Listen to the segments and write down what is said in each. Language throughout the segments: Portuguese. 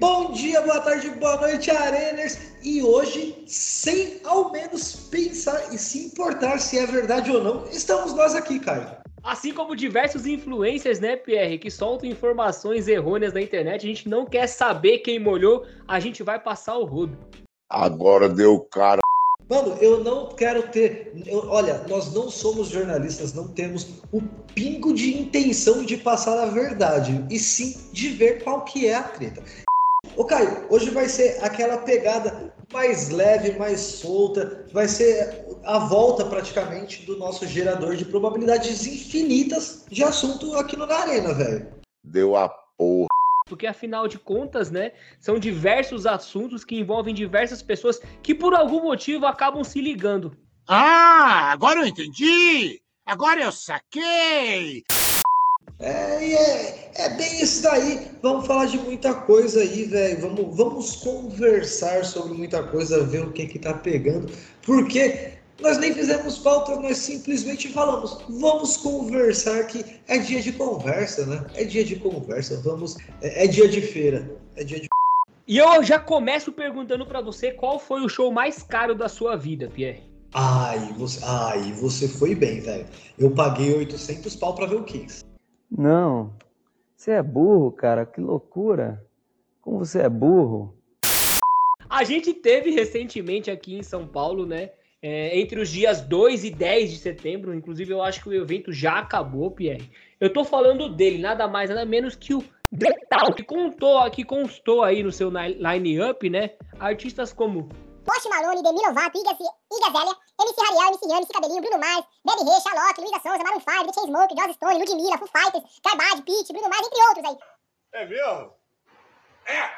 Bom dia, boa tarde, boa noite, Areners. E hoje, sem ao menos pensar e se importar se é verdade ou não, estamos nós aqui, Caio. Assim como diversos influencers, né, Pierre, que soltam informações errôneas na internet, a gente não quer saber quem molhou, a gente vai passar o rodo. Agora deu cara. Mano, eu não quero ter. eu- olha, nós não somos jornalistas, não temos o pingo de intenção de passar a verdade, e sim de ver qual que é a treta. Ô Caio, hoje vai ser aquela pegada mais leve, mais solta, vai ser a volta praticamente do nosso gerador de probabilidades infinitas de assunto aqui no Na Arena, velho. Deu a porra. Porque afinal de contas, né, são diversos assuntos que envolvem diversas pessoas que por algum motivo acabam se ligando. Ah, agora eu entendi! Agora eu saquei! É, é, é bem isso daí. Vamos falar de muita coisa aí, velho. Vamos, vamos conversar sobre muita coisa, ver o que que tá pegando. Porque nós nem fizemos pauta, nós simplesmente falamos. Vamos conversar que é dia de conversa, né? É dia de conversa. Vamos. É, é dia de feira. É dia de. E eu já começo perguntando pra você qual foi o show mais caro da sua vida, Pierre. Ai, você, ai, você foi bem, velho. Eu paguei 800 pau pra ver o Kings. Não, você é burro, cara, que loucura. Como você é burro. A gente teve recentemente aqui em São Paulo, né? é, entre os dias 2 e 10 de setembro, inclusive eu acho que o evento já acabou, Pierre. Eu tô falando dele, nada mais, nada menos que o Detal, que contou, que constou aí no seu line-up, né? Artistas como Post Malone, Demi Lovato, Iggy Azalea, MC Rariel, MC Rian, MC Cabelinho, Bruno Mars, Baby Rê, Charlotte, Luísa Sonza, Maroon 5, The Chainsmokers, Joss Stone, Ludmilla, Foo Fighters, Garbage, Pitty, Bruno Mars, entre outros aí. É mesmo? É!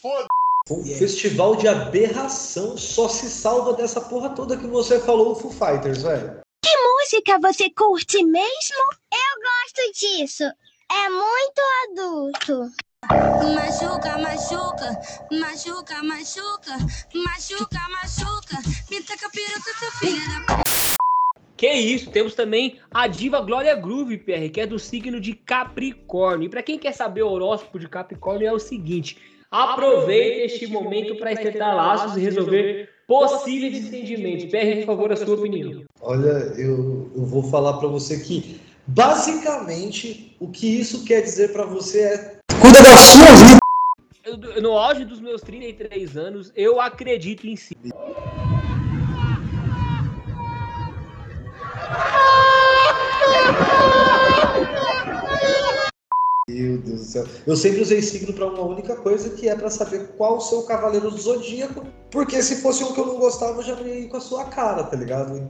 Foda! Um festival de aberração. Só se salva dessa porra toda que você falou, o Foo Fighters, velho. música você curte mesmo? Eu gosto disso. É muito adulto. Machuca, machuca, machuca, machuca, machuca, machuca. Me taca peruca, seu filho da Que isso, temos também a diva Glória Groove, PR, que é do signo de Capricórnio. E para quem quer saber o horóscopo de Capricórnio é o seguinte: aproveite este momento para estreitar laços e resolver possíveis entendimentos. PR, por favor, a sua opinião. Olha, eu, eu vou falar pra você que, basicamente, o que isso quer dizer pra você é. Cuida da sua vida! Eu- no auge dos meus 33 anos, eu acredito em si. Meu Deus do céu. Eu sempre usei signo pra uma única coisa, que é pra saber qual o seu cavaleiro do zodíaco, porque se fosse um que eu não gostava, eu já ia ir com a sua cara, tá ligado?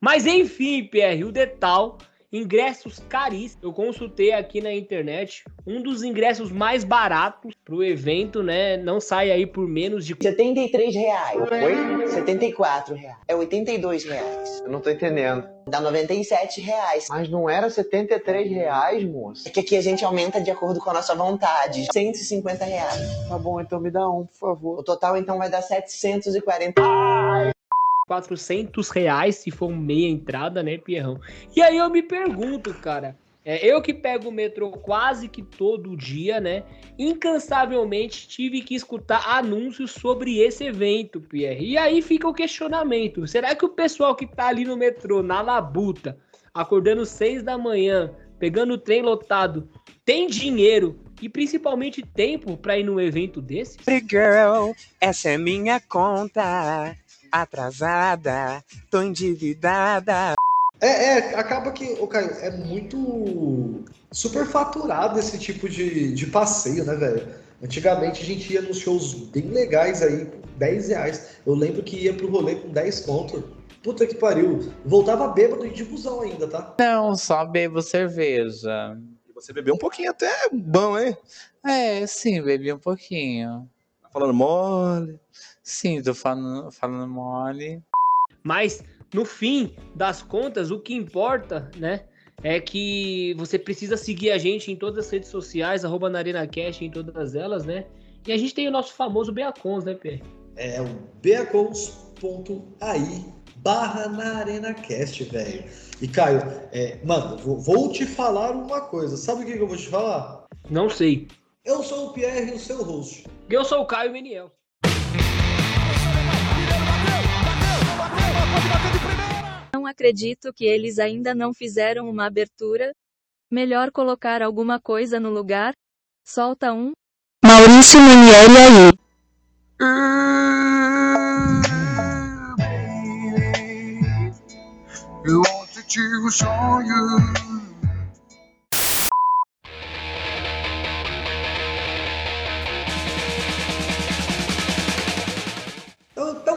Mas enfim, PR, o Detal, ingressos caríssimos. Eu consultei aqui na internet, um dos ingressos mais baratos pro evento, né? Não sai aí por menos de 73 reais. Oi? 74 reais. É 82 reais. Eu não tô entendendo. Dá 97 reais. Mas não era 73 reais, moço? É que aqui a gente aumenta de acordo com a nossa vontade. 150 reais. Tá bom, então me dá um, por favor. O total então vai dar 740. 400 reais se for meia entrada, né, Pierrão? E aí eu me pergunto, cara, é, eu que pego o metrô quase que todo dia, né? Incansavelmente tive que escutar anúncios sobre esse evento, Pierre. E aí fica o questionamento: será que o pessoal que tá ali no metrô, na labuta, acordando seis da manhã, pegando o trem lotado, tem dinheiro e principalmente tempo pra ir num evento desse? Girl, essa é minha conta. Atrasada, tô endividada. É, é, acaba que, ô Caio, é muito superfaturado esse tipo de, de passeio, né, velho? Antigamente a gente ia nos shows bem legais aí, com 10 reais. Eu lembro que ia pro rolê com 10 conto. Puta que pariu. Voltava bêbado e de busão ainda, tá? Não, só bebo cerveja. Você bebeu um pouquinho até bom, hein? É, sim, bebi um pouquinho. Tá falando mole. Sim, tô falando, falando mole. Mas no fim das contas, o que importa, né? É que você precisa seguir a gente em todas as redes sociais, arroba na ArenaCast em todas elas, né? E a gente tem o nosso famoso Beacons, né, Pê? É o beacons.ai barra na ArenaCast, velho. E Caio, é, mano, vou, vou te falar uma coisa. Sabe o que, que eu vou te falar? Não sei. Eu sou o Pierre, o seu host. Eu sou o Caio Meniel. Não acredito que eles ainda não fizeram uma abertura. Melhor colocar alguma coisa no lugar. Solta um. Maurício Manieri aí. Eu ontem tive um sonho.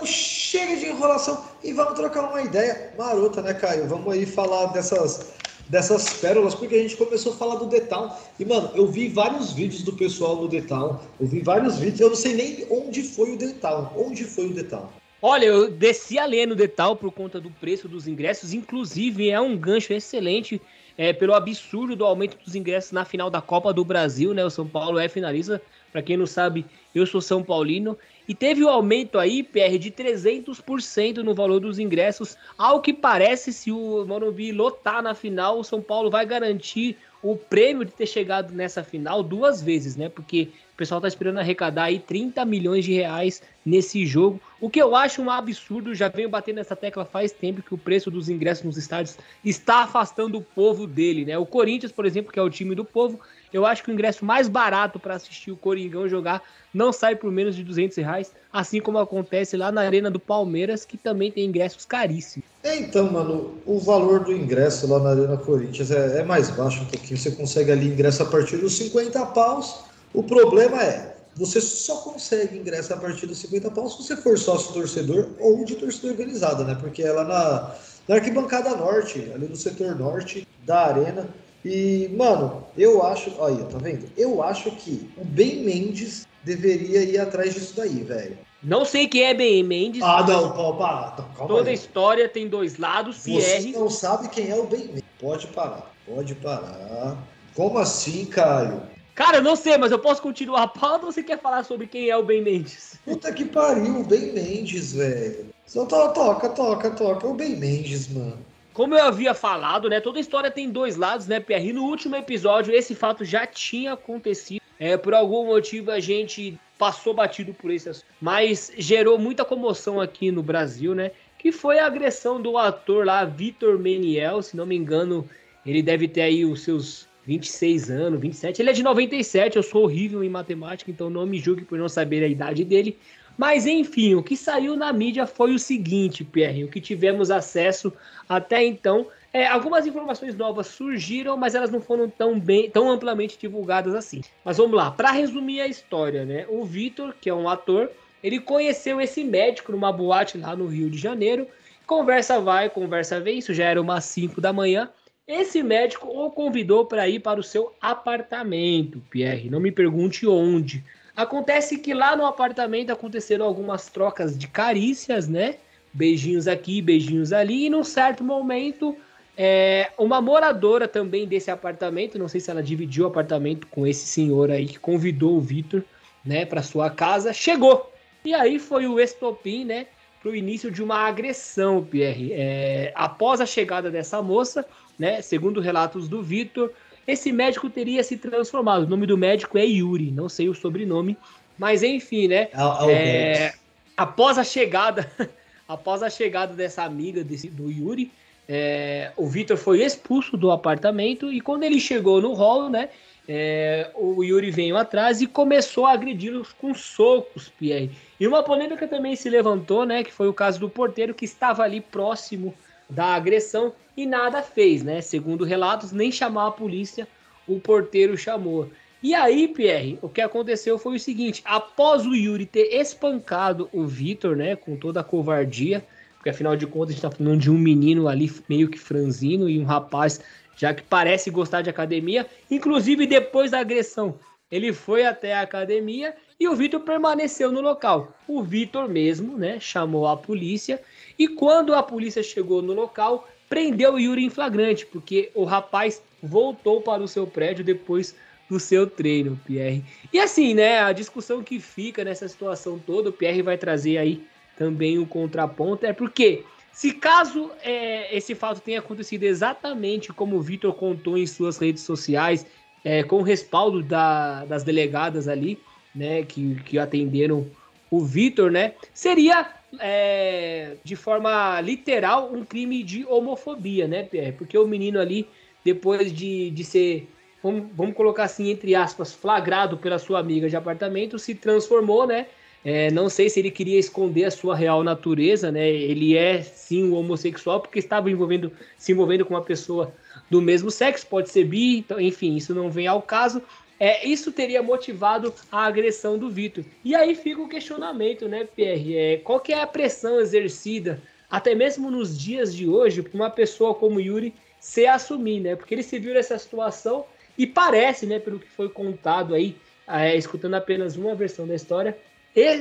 Chega de enrolação e vamos trocar uma ideia marota, né, Caio? Vamos aí falar dessas, dessas pérolas, porque a gente começou a falar do Town. E, mano, eu vi vários vídeos do pessoal no Town. Eu vi vários vídeos, eu não sei nem onde foi o Town. Onde foi o Town? Olha, eu desci a ler no detalhe por conta do preço dos ingressos, inclusive é um gancho excelente é, pelo absurdo do aumento dos ingressos na final da Copa do Brasil, né? O São Paulo é finalista, para quem não sabe, eu sou São Paulino, e teve um aumento aí, PR, de 300% no valor dos ingressos, ao que parece, se o Morumbi lotar na final, o São Paulo vai garantir o prêmio de ter chegado nessa final duas vezes, né? Porque o pessoal tá esperando arrecadar aí 30 milhões de reais nesse jogo, o que eu acho um absurdo, já venho batendo nessa tecla faz tempo que o preço dos ingressos nos estádios está afastando o povo dele, né? O Corinthians, por exemplo, que é o time do povo, eu acho que o ingresso mais barato para assistir o Coringão jogar não sai por menos de 200 reais, assim como acontece lá na Arena do Palmeiras, que também tem ingressos caríssimos. É, então, mano, o valor do ingresso lá na Arena Corinthians é, é mais baixo um pouquinho. Você consegue ali ingresso a partir dos 50 paus. O problema é, você só consegue ingresso a partir dos 50 paus se você for sócio torcedor ou de torcedor organizada, né? Porque é lá na, na arquibancada norte, ali no setor norte da arena. E, mano, eu acho. Olha, tá vendo? Eu acho que o Ben Mendes deveria ir atrás disso daí, velho. Não sei quem é Ben Mendes. Ah, não, calma, calma Toda aí. história tem dois lados. Você Pierre. não sabe quem é o Ben Mendes. Pode parar, pode parar. Como assim, Caio? Cara, eu não sei, mas eu posso continuar a pauta ou você quer falar sobre quem é o Ben Mendes? Puta que pariu, o Ben Mendes, velho. Só to- toca, toca, toca. O Ben Mendes, mano. Como eu havia falado, né? Toda história tem dois lados, né, Pierre? No último episódio, esse fato já tinha acontecido. É, por algum motivo a gente passou batido por esse assunto. Mas gerou muita comoção aqui no Brasil, né? Que foi a agressão do ator lá, Vitor Meniel. Se não me engano, ele deve ter aí os seus 26 anos, 27. Ele é de 97, eu sou horrível em matemática, então não me julgue por não saber a idade dele. Mas enfim, o que saiu na mídia foi o seguinte, Pierre, o que tivemos acesso até então. É, algumas informações novas surgiram, mas elas não foram tão bem, tão amplamente divulgadas assim. Mas vamos lá, para resumir a história, né? O Vitor, que é um ator, ele conheceu esse médico numa boate lá no Rio de Janeiro. Conversa vai, conversa vem, isso já era umas 5 da manhã. Esse médico o convidou para ir para o seu apartamento, Pierre. Não me pergunte onde. Acontece que lá no apartamento aconteceram algumas trocas de carícias, né? Beijinhos aqui, beijinhos ali, e num certo momento, é, uma moradora também desse apartamento, não sei se ela dividiu o apartamento com esse senhor aí que convidou o Vitor, né, para sua casa, chegou. E aí foi o estopim, né, para o início de uma agressão, Pierre. É, após a chegada dessa moça, né, segundo relatos do Vitor, esse médico teria se transformado. O nome do médico é Yuri, não sei o sobrenome, mas enfim, né? Al- é, Alberto. após a chegada, após a chegada dessa amiga desse, do Yuri, é, o Vitor foi expulso do apartamento e quando ele chegou no hall, né? é, o Yuri veio atrás e começou a agredi-los com socos, Pierre. E uma polêmica também se levantou, né? Que foi o caso do porteiro que estava ali próximo da agressão e nada fez, né? Segundo relatos, nem chamar a polícia o porteiro chamou. E aí, Pierre, o que aconteceu foi o seguinte: após o Yuri ter espancado o Vitor, né, com toda a covardia, porque afinal de contas a gente tá falando de um menino ali meio que franzino e um rapaz já que parece gostar de academia, inclusive depois da agressão, ele foi até a academia e o Vitor permaneceu no local. O Vitor mesmo, né, chamou a polícia e quando a polícia chegou no local, prendeu o Yuri em flagrante, porque o rapaz voltou para o seu prédio depois do seu treino, Pierre. E assim, né, a discussão que fica nessa situação toda, o Pierre vai trazer aí também um contraponto, é porque se caso é, esse fato tenha acontecido exatamente como o Vitor contou em suas redes sociais, é, com o respaldo da- das delegadas ali, né, que, que atenderam o Vitor, né, seria é, de forma literal um crime de homofobia, né, Pierre? Porque o menino ali, depois de, de ser, vamos, vamos colocar assim, entre aspas, flagrado pela sua amiga de apartamento, se transformou, né? É, não sei se ele queria esconder a sua real natureza, né? Ele é sim um homossexual porque estava envolvendo, se envolvendo com uma pessoa do mesmo sexo, pode ser bi, então, enfim, isso não vem ao caso. É, isso teria motivado a agressão do Vitor. E aí fica o questionamento, né, Pierre? É, qual que é a pressão exercida, até mesmo nos dias de hoje, para uma pessoa como Yuri se assumir, né? Porque ele se viu nessa situação e parece, né, pelo que foi contado aí, é, escutando apenas uma versão da história,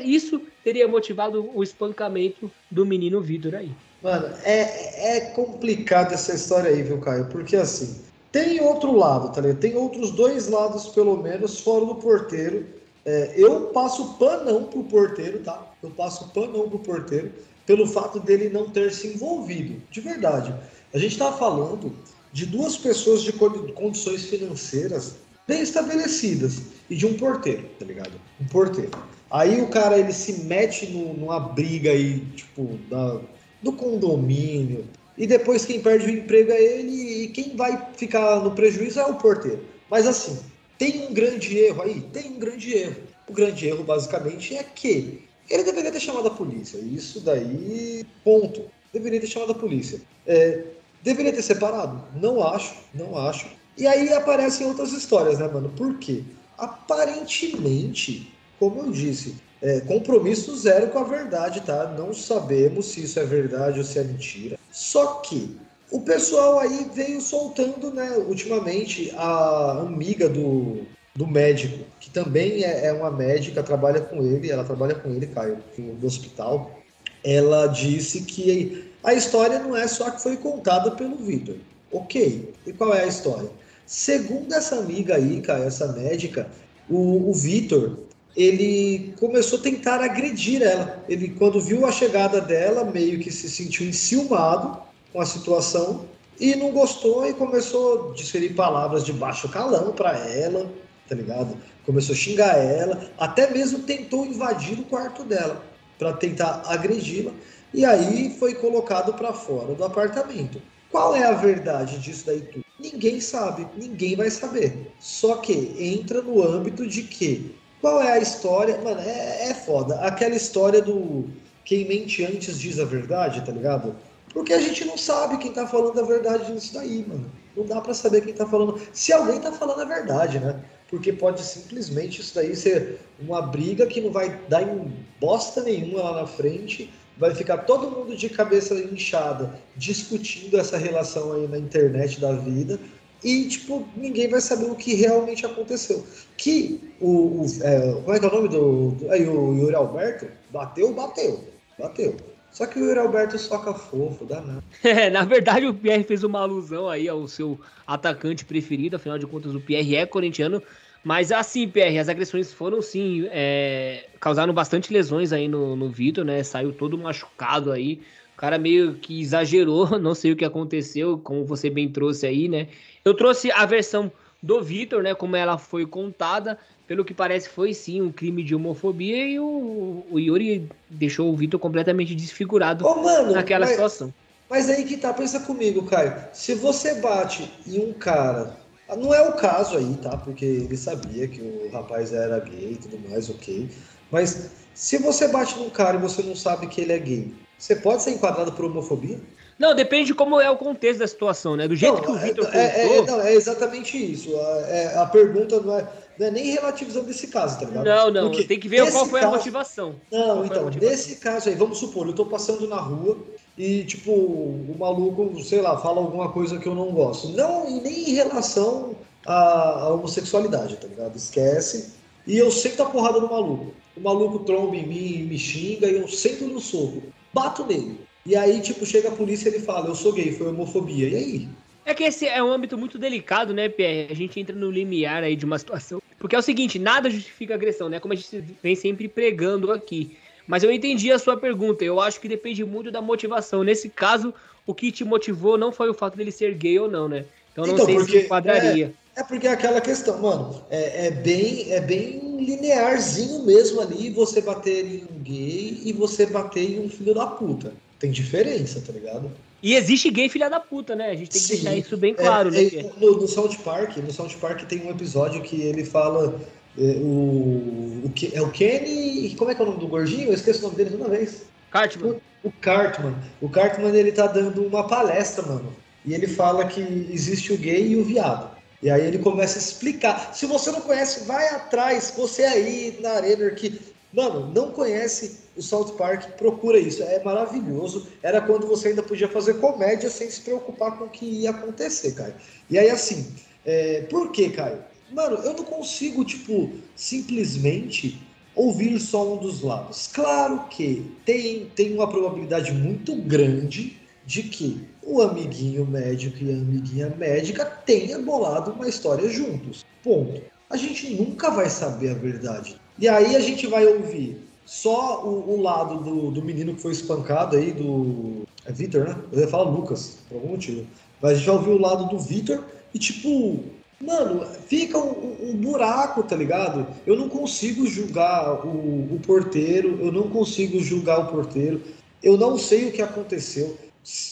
isso teria motivado o espancamento do menino Vitor aí. Mano, é, é complicado essa história aí, viu, Caio? Porque assim, tem outro lado, tá ligado? Tem outros dois lados, pelo menos, fora do porteiro. É, eu passo panão pro porteiro, tá? Eu passo panão pro porteiro pelo fato dele não ter se envolvido. De verdade. A gente tá falando de duas pessoas de condi- condições financeiras bem estabelecidas e de um porteiro, tá ligado? Um porteiro. Aí o cara ele se mete no- numa briga aí, tipo, da, do condomínio. E depois quem perde o emprego é ele e quem vai ficar no prejuízo é o porteiro. Mas assim, tem um grande erro aí? Tem um grande erro. O grande erro, basicamente, é que ele deveria ter chamado a polícia. Isso daí, ponto. Deveria ter chamado a polícia. É, deveria ter separado? Não acho, não acho. E aí aparecem outras histórias, né, mano? Por quê? Aparentemente, como eu disse, é, compromisso zero com a verdade, tá? Não sabemos se isso é verdade ou se é mentira. Só que o pessoal aí veio soltando, né, ultimamente, a amiga do, do médico, que também é, é uma médica, trabalha com ele, ela trabalha com ele, Caio, no hospital. Ela disse que a história não é só que foi contada pelo Vitor. Ok, e qual é a história? Segundo essa amiga aí, Caio, essa médica, o, o Vitor, ele começou a tentar agredir ela. Ele, quando viu a chegada dela, meio que se sentiu enciumado com a situação e não gostou e começou a desferir palavras de baixo calão para ela, tá ligado? Começou a xingar ela, até mesmo tentou invadir o quarto dela para tentar agredi-la e aí foi colocado para fora do apartamento. Qual é a verdade disso daí tudo? Ninguém sabe, ninguém vai saber. Só que entra no âmbito de que qual é a história? Mano, é, é foda. Aquela história do quem mente antes diz a verdade, tá ligado? Porque a gente não sabe quem tá falando a verdade nisso daí, mano. Não dá pra saber quem tá falando. Se alguém tá falando a verdade, né? Porque pode simplesmente isso daí ser uma briga que não vai dar em bosta nenhuma lá na frente. Vai ficar todo mundo de cabeça inchada discutindo essa relação aí na internet da vida e, tipo, ninguém vai saber o que realmente aconteceu. Que o. o é, como é que é o nome do. do aí, o Yuri Alberto? Bateu, bateu. Bateu. Só que o Yuri Alberto soca fofo, danado. É, na verdade, o Pierre fez uma alusão aí ao seu atacante preferido, afinal de contas, o Pierre é corintiano. Mas assim, Pierre, as agressões foram sim, é, causaram bastante lesões aí no, no Vitor, né? Saiu todo machucado aí. O cara meio que exagerou, não sei o que aconteceu, como você bem trouxe aí, né? Eu trouxe a versão do Vitor, né? Como ela foi contada. Pelo que parece, foi sim um crime de homofobia e o, o Yuri deixou o Vitor completamente desfigurado Ô, mano, naquela mas- situação. Mas aí que tá, pensa comigo, Caio. Se você bate em um cara. Não é o caso aí, tá? Porque ele sabia que o rapaz era gay e tudo mais, ok. Mas se você bate num cara e você não sabe que ele é gay, você pode ser enquadrado por homofobia? Não, depende de como é o contexto da situação, né? Do jeito Não, que o Vitor é, é, contou. não, é exatamente isso. A, é- a pergunta não é, não é nem relativizando esse caso, tá ligado? Não, não, Porque tem que ver qual foi a caso- motivação. Não, Qual a então, motivação? nesse caso aí, vamos supor, eu tô passando na rua e, tipo, o maluco, sei lá, fala alguma coisa que eu não gosto. Não, nem em relação à, à homossexualidade, tá ligado? Esquece. E eu sento a porrada no maluco. O maluco tromba em mim, me xinga e eu sento no soco. Bato nele. E aí, tipo, chega a polícia e ele fala, eu sou gay, foi homofobia. E aí? É que esse é um âmbito muito delicado, né, Pierre? A gente entra no limiar aí de uma situação. Porque é o seguinte, nada justifica agressão, né? Como a gente vem sempre pregando aqui. Mas eu entendi a sua pergunta. Eu acho que depende muito da motivação. Nesse caso, o que te motivou não foi o fato dele ser gay ou não, né? Então não sei se enquadraria. É porque é aquela questão, mano, é, é bem é bem linearzinho mesmo ali você bater em um gay e você bater em um filho da puta. Tem diferença, tá ligado? E existe gay filha da puta, né? A gente tem que Sim. deixar isso bem claro, É, né? é, Pierre? no, no South Park, no South Park tem um episódio que ele fala é, o, o que é o Kenny e como é que é o nome do gordinho? Eu esqueço o nome dele toda vez. Cartman. O, o Cartman. O Cartman ele tá dando uma palestra, mano. E ele fala que existe o gay e o viado. E aí ele começa a explicar. Se você não conhece, vai atrás. Você aí na Arena que, mano, não conhece o South Park, procura isso. É maravilhoso. Era quando você ainda podia fazer comédia sem se preocupar com o que ia acontecer, Caio. E aí, assim, é, por que, Caio? Mano, eu não consigo, tipo, simplesmente ouvir só um dos lados. Claro que tem, tem uma probabilidade muito grande de que o amiguinho médico e a amiguinha médica tenha bolado uma história juntos. Ponto. A gente nunca vai saber a verdade. E aí a gente vai ouvir só o, o lado do, do menino que foi espancado aí, do. É Vitor, né? Eu ia falar Lucas, por algum motivo. Mas a gente vai ouvir o lado do Vitor e, tipo, Mano, fica um, um buraco, tá ligado? Eu não consigo julgar o, o porteiro, eu não consigo julgar o porteiro, eu não sei o que aconteceu.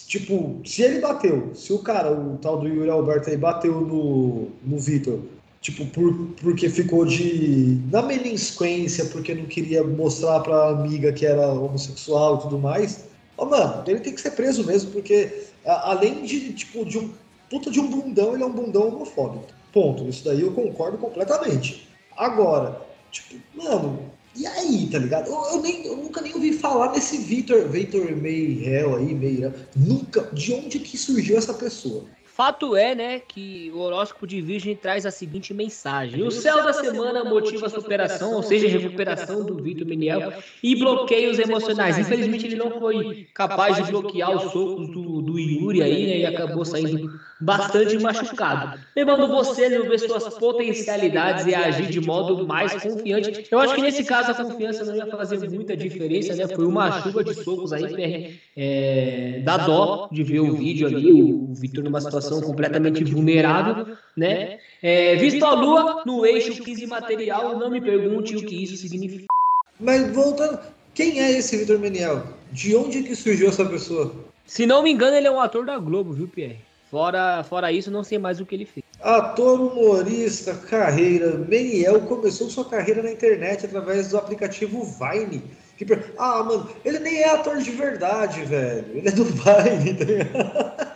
Tipo, se ele bateu, se o cara, o tal do Yuri Alberto aí, bateu no, no Vitor, tipo, por, porque ficou de. na melinquência, porque não queria mostrar pra amiga que era homossexual e tudo mais. Ó, mano, ele tem que ser preso mesmo, porque a- além de, tipo, de um puta de um bundão, ele é um bundão homofóbico. Ponto. Isso daí eu concordo completamente. Agora, tipo, mano, e aí, tá ligado? Eu, eu nem, eu nunca nem ouvi falar desse Vitor, Vitor Meirel aí, Meirel. Nunca. De onde que surgiu essa pessoa? Fato é, né, que o horóscopo de Virgem traz a seguinte mensagem: O céu da semana motiva a superação, ou seja, a recuperação do Vitor Meniel e bloqueios emocionais. Infelizmente, ele não foi capaz de bloquear os socos do, do Yuri aí, né, e acabou saindo bastante machucado. Levando você a ver suas potencialidades e a agir de modo mais confiante. Eu acho que nesse caso a confiança não ia fazer muita diferença, né? Foi uma chuva de socos aí, PR. É, dá dó de ver o vídeo ali, o Vitor numa situação completamente vulnerável, né? É, visto a lua no eixo 15 material, não me pergunte o que isso significa. Mas voltando, quem é esse Vitor Meniel? De onde que surgiu essa pessoa? Se não me engano, ele é um ator da Globo, viu, Pierre? Fora, fora isso, não sei mais o que ele fez. Ator, humorista, carreira. Meniel começou sua carreira na internet através do aplicativo Vine. Que Ah, mano, ele nem é ator de verdade, velho. Ele é do Vine, tá ligado?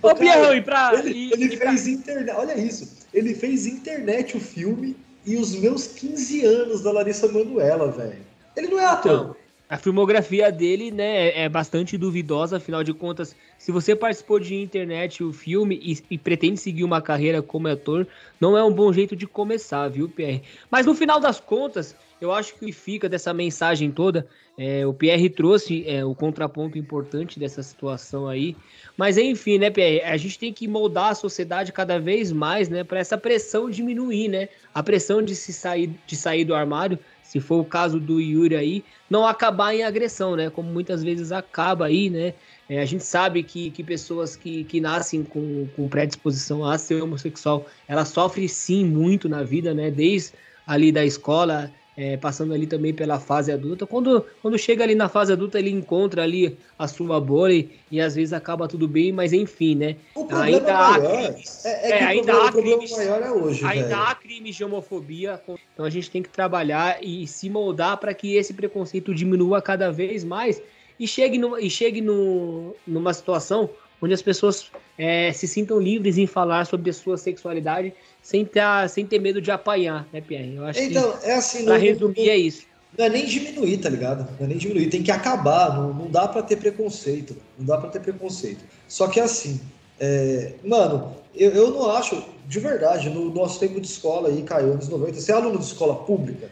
Ô, Pierrão, e pra. Ele, e- ele e pra- fez internet, olha isso. Ele fez internet o filme e os meus 15 anos da Larissa Manoela, velho. Ele não é ator. Então, a filmografia dele, né, é bastante duvidosa, afinal de contas, se você participou de internet o filme e, e pretende seguir uma carreira como ator, não é um bom jeito de começar, viu, Pierre? Mas no final das contas, eu acho que fica dessa mensagem toda, é, o Pierre trouxe é, o contraponto importante dessa situação aí, mas enfim, né, Pierre, a gente tem que moldar a sociedade cada vez mais, né, para essa pressão diminuir, né, a pressão de se sair, de sair do armário, se for o caso do Yuri aí, não acabar em agressão, né? Como muitas vezes acaba aí, né? É, a gente sabe que, que pessoas que, que nascem com, com predisposição a ser homossexual, elas sofrem sim muito na vida, né? Desde ali da escola, é, passando ali também pela fase adulta. Quando, quando chega ali na fase adulta, ele encontra ali a sua bolha e, às vezes acaba tudo bem, mas enfim, né? O problema Ainda há maior crimes. é, é É, ainda problema, há crimes. maior é hoje, Ainda velho. há crimes de homofobia, então a gente tem que trabalhar e se moldar para que esse preconceito diminua cada vez mais e chegue, no, e chegue no, numa situação onde as pessoas é, se sintam livres em falar sobre a sua sexualidade sem ter, sem ter medo de apanhar, né, Pierre? Eu acho Então, que, é assim, pra não- resumir, é isso. Não é nem diminuir, tá ligado? Não é nem diminuir, tem que acabar. Não, não dá pra ter preconceito. Não dá pra ter preconceito. Só que assim, é, mano, eu, eu não acho, de verdade, no nosso tempo de escola aí, caiu anos 90, você é aluno de escola pública?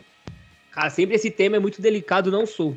Cara, sempre esse tema é muito delicado, não sou.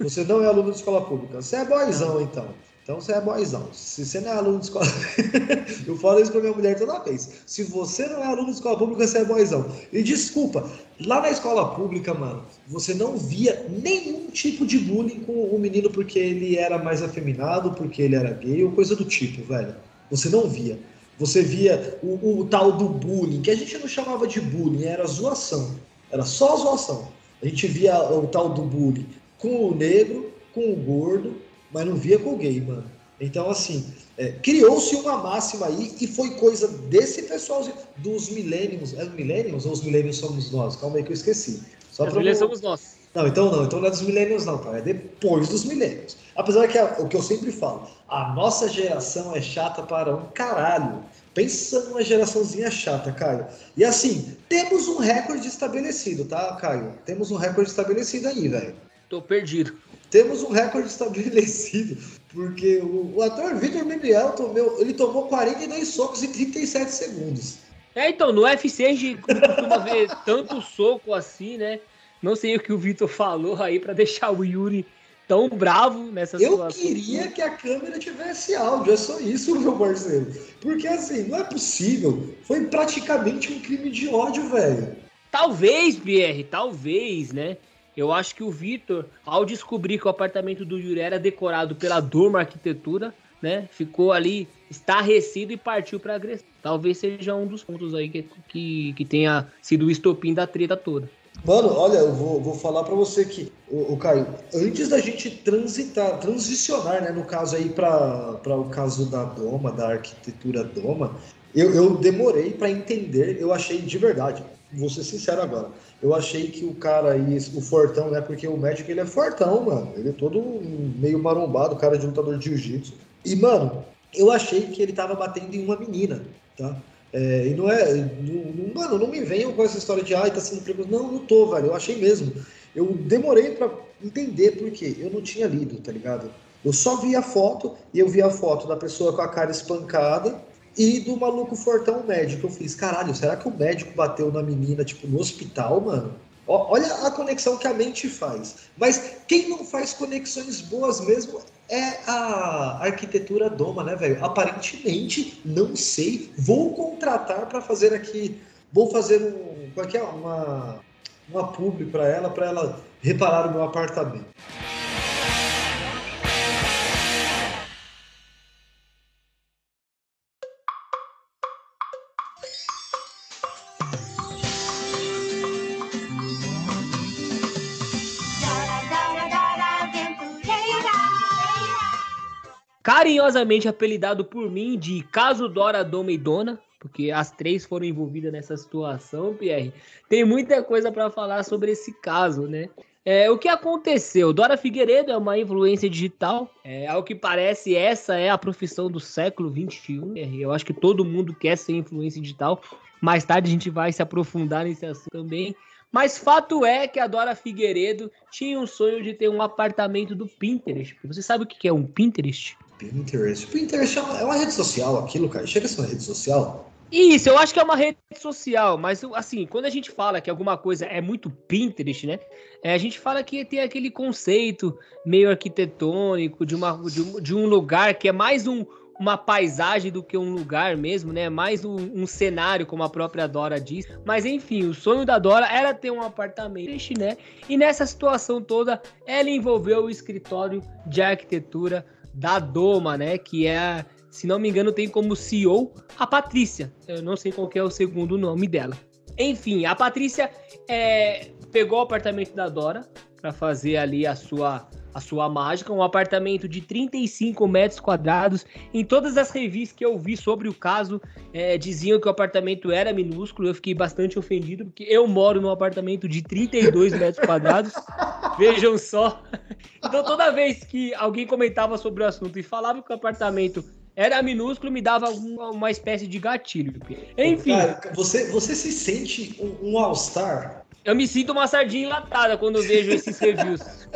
Você não é aluno de escola pública. Você é boizão, então. Então você é boizão. Se você não é aluno de escola. eu falo isso pra minha mulher toda vez. Se você não é aluno de escola pública, você é boizão. E desculpa, lá na escola pública, mano, você não via nenhum tipo de bullying com o menino porque ele era mais afeminado, porque ele era gay ou coisa do tipo, velho. Você não via. Você via o, o tal do bullying, que a gente não chamava de bullying, era zoação. Era só zoação. A gente via o tal do bullying com o negro, com o gordo, mas não via com o gay, mano. Então, assim, é, criou-se uma máxima aí e foi coisa desse pessoal dos milênios. É os milênios ou os milênios somos nós? Calma aí que eu esqueci. Só Os milênios somos nós. Não, então não, então não é dos milênios não, cara. É depois dos milênios. Apesar que é o que eu sempre falo, a nossa geração é chata para um caralho. Pensa numa geraçãozinha chata, Caio. E assim, temos um recorde estabelecido, tá, Caio? Temos um recorde estabelecido aí, velho. Tô perdido. Temos um recorde estabelecido, porque o, o ator Vitor Miguel tomou, ele tomou 42 socos em 37 segundos. É, então, no UFC a gente costuma ver tanto soco assim, né? Não sei o que o Vitor falou aí pra deixar o Yuri tão bravo nessa Eu situação. queria que a câmera tivesse áudio, é só isso, meu parceiro. Porque assim, não é possível. Foi praticamente um crime de ódio, velho. Talvez, Pierre, talvez, né? Eu acho que o Vitor, ao descobrir que o apartamento do Yuri era decorado pela Dorma Arquitetura, né? Ficou ali estarrecido e partiu pra agressão. Talvez seja um dos pontos aí que, que, que tenha sido o estopim da treta toda. Mano, olha, eu vou, vou falar pra você que, o, Caio, antes da gente transitar, transicionar, né, no caso aí pra o caso da Doma, da arquitetura Doma, eu, eu demorei pra entender, eu achei de verdade, vou ser sincero agora, eu achei que o cara aí, o Fortão, né, porque o médico ele é fortão, mano, ele é todo meio marombado, cara de lutador de jiu-jitsu, e mano, eu achei que ele tava batendo em uma menina, tá? É, e não é. Não, mano, não me venham com essa história de ai, tá sendo preso. Não, não tô, velho. Eu achei mesmo. Eu demorei pra entender por quê. Eu não tinha lido, tá ligado? Eu só vi a foto e eu vi a foto da pessoa com a cara espancada e do maluco fortão médico. Eu fiz, caralho, será que o médico bateu na menina, tipo, no hospital, mano? Ó, Olha a conexão que a mente faz. Mas quem não faz conexões boas mesmo é a arquitetura Doma, né, velho? Aparentemente, não sei. Vou contratar para fazer aqui. Vou fazer um. Qual que é? Uma, uma publi para ela, para ela reparar o meu apartamento. Carinhosamente apelidado por mim de Caso Dora, Doma e Dona, porque as três foram envolvidas nessa situação, Pierre. Tem muita coisa para falar sobre esse caso, né? É, o que aconteceu? Dora Figueiredo é uma influência digital. É, ao que parece, essa é a profissão do século XXI. Eu acho que todo mundo quer ser influência digital. Mais tarde a gente vai se aprofundar nesse assunto também. Mas fato é que a Dora Figueiredo tinha um sonho de ter um apartamento do Pinterest. Você sabe o que é um Pinterest? Pinterest. Pinterest é uma, é uma rede social, aquilo, cara. Chega a ser uma rede social. Isso, eu acho que é uma rede social, mas assim, quando a gente fala que alguma coisa é muito Pinterest, né? é, a gente fala que tem aquele conceito meio arquitetônico de, uma, de, um, de um lugar que é mais um, uma paisagem do que um lugar mesmo, né? Mais um, um cenário, como a própria Dora diz. Mas enfim, o sonho da Dora era ter um apartamento, né? E nessa situação toda, ela envolveu o escritório de arquitetura da Doma, né? Que é, se não me engano, tem como CEO a Patrícia. Eu não sei qual é o segundo nome dela. Enfim, a Patrícia é, pegou o apartamento da Dora para fazer ali a sua a sua mágica, um apartamento de 35 metros quadrados. Em todas as revistas que eu vi sobre o caso, é, diziam que o apartamento era minúsculo. Eu fiquei bastante ofendido, porque eu moro num apartamento de 32 metros quadrados. Vejam só. Então, toda vez que alguém comentava sobre o assunto e falava que o apartamento era minúsculo, me dava uma, uma espécie de gatilho. Enfim. Cara, você, você se sente um, um All-Star? Eu me sinto uma sardinha enlatada quando eu vejo esses reviews.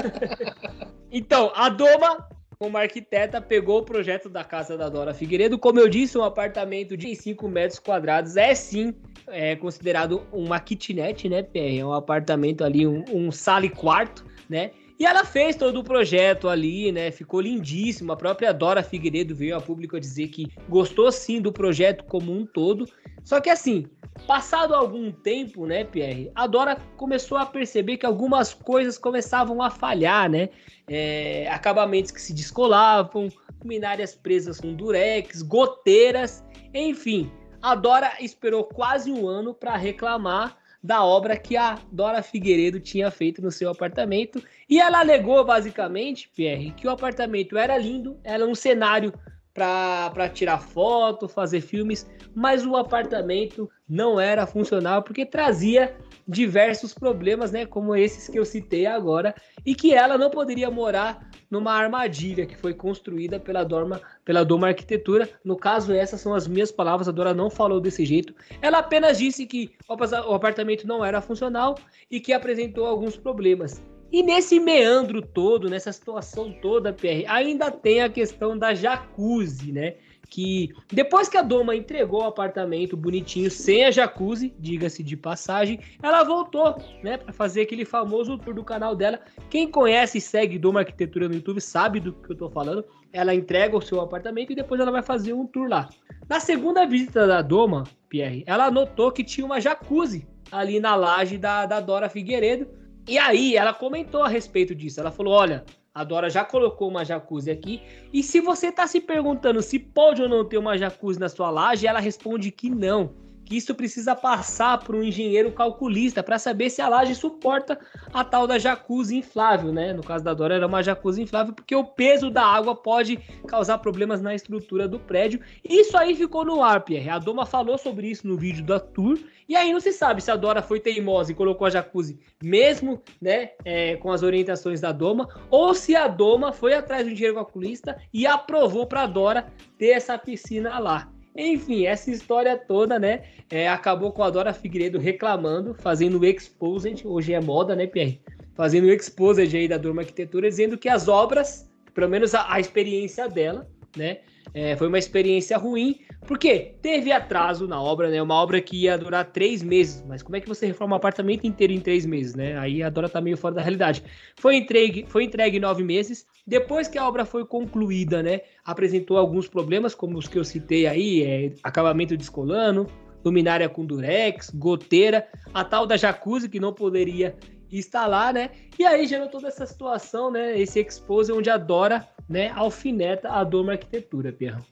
então, a Doma, como arquiteta, pegou o projeto da casa da Dora Figueiredo. Como eu disse, um apartamento de 5 metros quadrados é sim é considerado uma kitnet, né, PR? É um apartamento ali, um, um sala e quarto, né? E ela fez todo o projeto ali, né? Ficou lindíssimo. A própria Dora Figueiredo veio a público a dizer que gostou sim do projeto como um todo. Só que assim, passado algum tempo, né, Pierre, a Dora começou a perceber que algumas coisas começavam a falhar, né? É, acabamentos que se descolavam, luminárias presas com durex, goteiras, Enfim, a Dora esperou quase um ano para reclamar da obra que a Dora Figueiredo tinha feito no seu apartamento. E ela alegou, basicamente, Pierre, que o apartamento era lindo, era um cenário para tirar foto, fazer filmes, mas o apartamento não era funcional porque trazia diversos problemas, né, como esses que eu citei agora, e que ela não poderia morar numa armadilha que foi construída pela Doma, pela Doma Arquitetura. No caso, essas são as minhas palavras, a Dora não falou desse jeito. Ela apenas disse que o apartamento não era funcional e que apresentou alguns problemas. E nesse meandro todo, nessa situação toda, PR, ainda tem a questão da jacuzzi, né? Que depois que a Doma entregou o apartamento bonitinho, sem a jacuzzi, diga-se de passagem, ela voltou, né, para fazer aquele famoso tour do canal dela. Quem conhece e segue Doma Arquitetura no YouTube sabe do que eu tô falando. Ela entrega o seu apartamento e depois ela vai fazer um tour lá. Na segunda visita da Doma, Pierre, ela notou que tinha uma jacuzzi ali na laje da, da Dora Figueiredo e aí ela comentou a respeito disso. Ela falou: olha, a Dora já colocou uma jacuzzi aqui. E se você tá se perguntando se pode ou não ter uma jacuzzi na sua laje, ela responde que não que isso precisa passar para um engenheiro calculista para saber se a laje suporta a tal da jacuzzi inflável, né? No caso da Dora era uma jacuzzi inflável porque o peso da água pode causar problemas na estrutura do prédio. Isso aí ficou no ar, Pierre. A Doma falou sobre isso no vídeo da tour e aí não se sabe se a Dora foi teimosa e colocou a jacuzzi mesmo, né, é, com as orientações da Doma, ou se a Doma foi atrás do engenheiro calculista e aprovou para a Dora ter essa piscina lá. Enfim, essa história toda, né? É, acabou com a Dora Figueiredo reclamando, fazendo o exposed, hoje é moda, né, Pierre? Fazendo o exposed aí da Durma Arquitetura, dizendo que as obras, pelo menos a, a experiência dela, né? É, foi uma experiência ruim, porque teve atraso na obra, né? Uma obra que ia durar três meses. Mas como é que você reforma um apartamento inteiro em três meses, né? Aí a Dora tá meio fora da realidade. Foi entregue, foi entregue nove meses. Depois que a obra foi concluída, né? Apresentou alguns problemas, como os que eu citei aí: é, acabamento descolando, luminária com durex, goteira, a tal da jacuzzi que não poderia instalar, né? E aí gerou toda essa situação, né? Esse expose onde a Dora né, alfineta a Doma Arquitetura, Pierrão.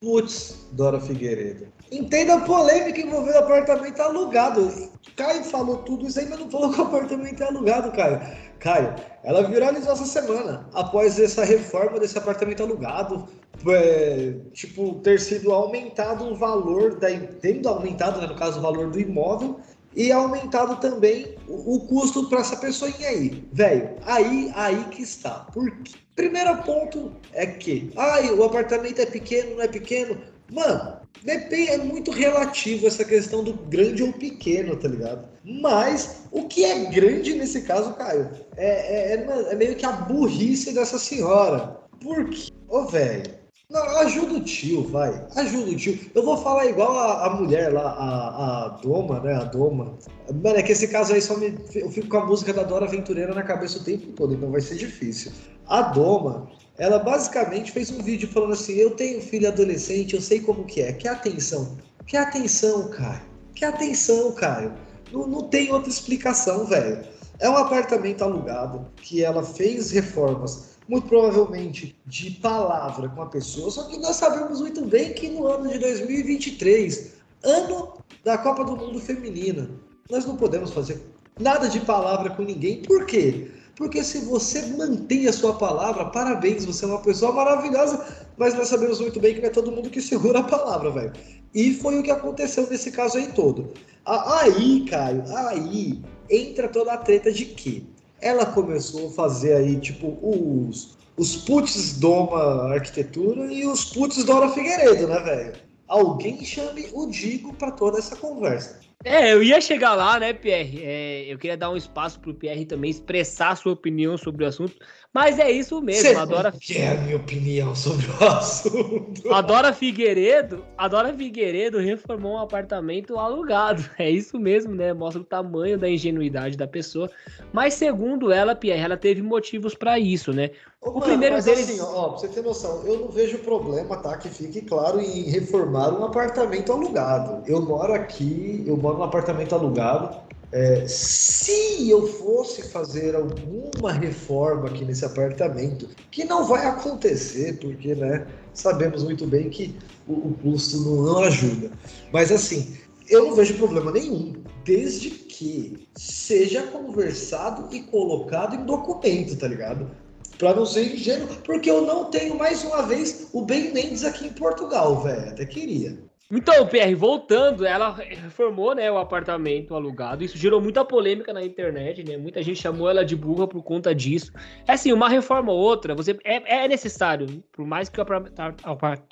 Putz, Dora Figueiredo. Entenda a polêmica envolvendo apartamento alugado. Caio falou tudo isso ainda não falou que o apartamento é alugado, Caio. Caio, ela viralizou essa semana, após essa reforma desse apartamento alugado, é, tipo, ter sido aumentado o valor, da, tendo aumentado, né, no caso, o valor do imóvel, e aumentado também o, o custo para essa pessoinha aí. Velho, aí, aí que está. Por quê? Primeiro ponto é que, ai, o apartamento é pequeno, não é pequeno. Mano, depende, é muito relativo essa questão do grande ou pequeno, tá ligado? Mas o que é grande nesse caso, Caio, é, é, é, é meio que a burrice dessa senhora. Por quê? Ô, velho, não, ajuda o tio, vai. Ajuda o tio. Eu vou falar igual a, a mulher lá, a, a Doma, né? A Doma. Mano, é que esse caso aí só me. Eu fico com a música da Dora Aventureira na cabeça o tempo todo, então vai ser difícil. A Doma, ela basicamente fez um vídeo falando assim: eu tenho filho adolescente, eu sei como que é. Quer atenção? Quer atenção, Caio? Quer atenção, Caio? Não, não tem outra explicação, velho. É um apartamento alugado que ela fez reformas muito provavelmente de palavra com a pessoa, só que nós sabemos muito bem que no ano de 2023, ano da Copa do Mundo Feminina, nós não podemos fazer nada de palavra com ninguém. Por quê? Porque se você mantém a sua palavra, parabéns, você é uma pessoa maravilhosa, mas nós sabemos muito bem que não é todo mundo que segura a palavra, velho. E foi o que aconteceu nesse caso aí todo. Aí, Caio, aí entra toda a treta de que ela começou a fazer aí, tipo, os, os puts Doma Arquitetura e os puts Dora Figueiredo, né, velho? Alguém chame o Digo para toda essa conversa. É, eu ia chegar lá, né, Pierre? É, eu queria dar um espaço pro Pierre também expressar sua opinião sobre o assunto, mas é isso mesmo. Você adora... quer a minha opinião sobre o assunto? A Dora Figueiredo, a Dora Figueiredo reformou um apartamento alugado. É isso mesmo, né? Mostra o tamanho da ingenuidade da pessoa. Mas segundo ela, Pierre, ela teve motivos para isso, né? Ô, o mano, primeiro deles. Assim, ó, pra você ter noção, eu não vejo problema, tá? Que fique claro em reformar um apartamento alugado. Eu moro aqui, eu moro num apartamento alugado. É, se eu fosse fazer alguma reforma aqui nesse apartamento, que não vai acontecer, porque né, sabemos muito bem que o, o custo não ajuda. Mas assim, eu não vejo problema nenhum, desde que seja conversado e colocado em documento, tá ligado? Pra não ser ingênuo, porque eu não tenho mais uma vez o Ben Mendes aqui em Portugal, velho. Até queria. Então, PR, voltando, ela reformou, né, o apartamento alugado. Isso gerou muita polêmica na internet, né? Muita gente chamou ela de burra por conta disso. É assim, uma reforma ou outra, você é, é necessário, por mais que o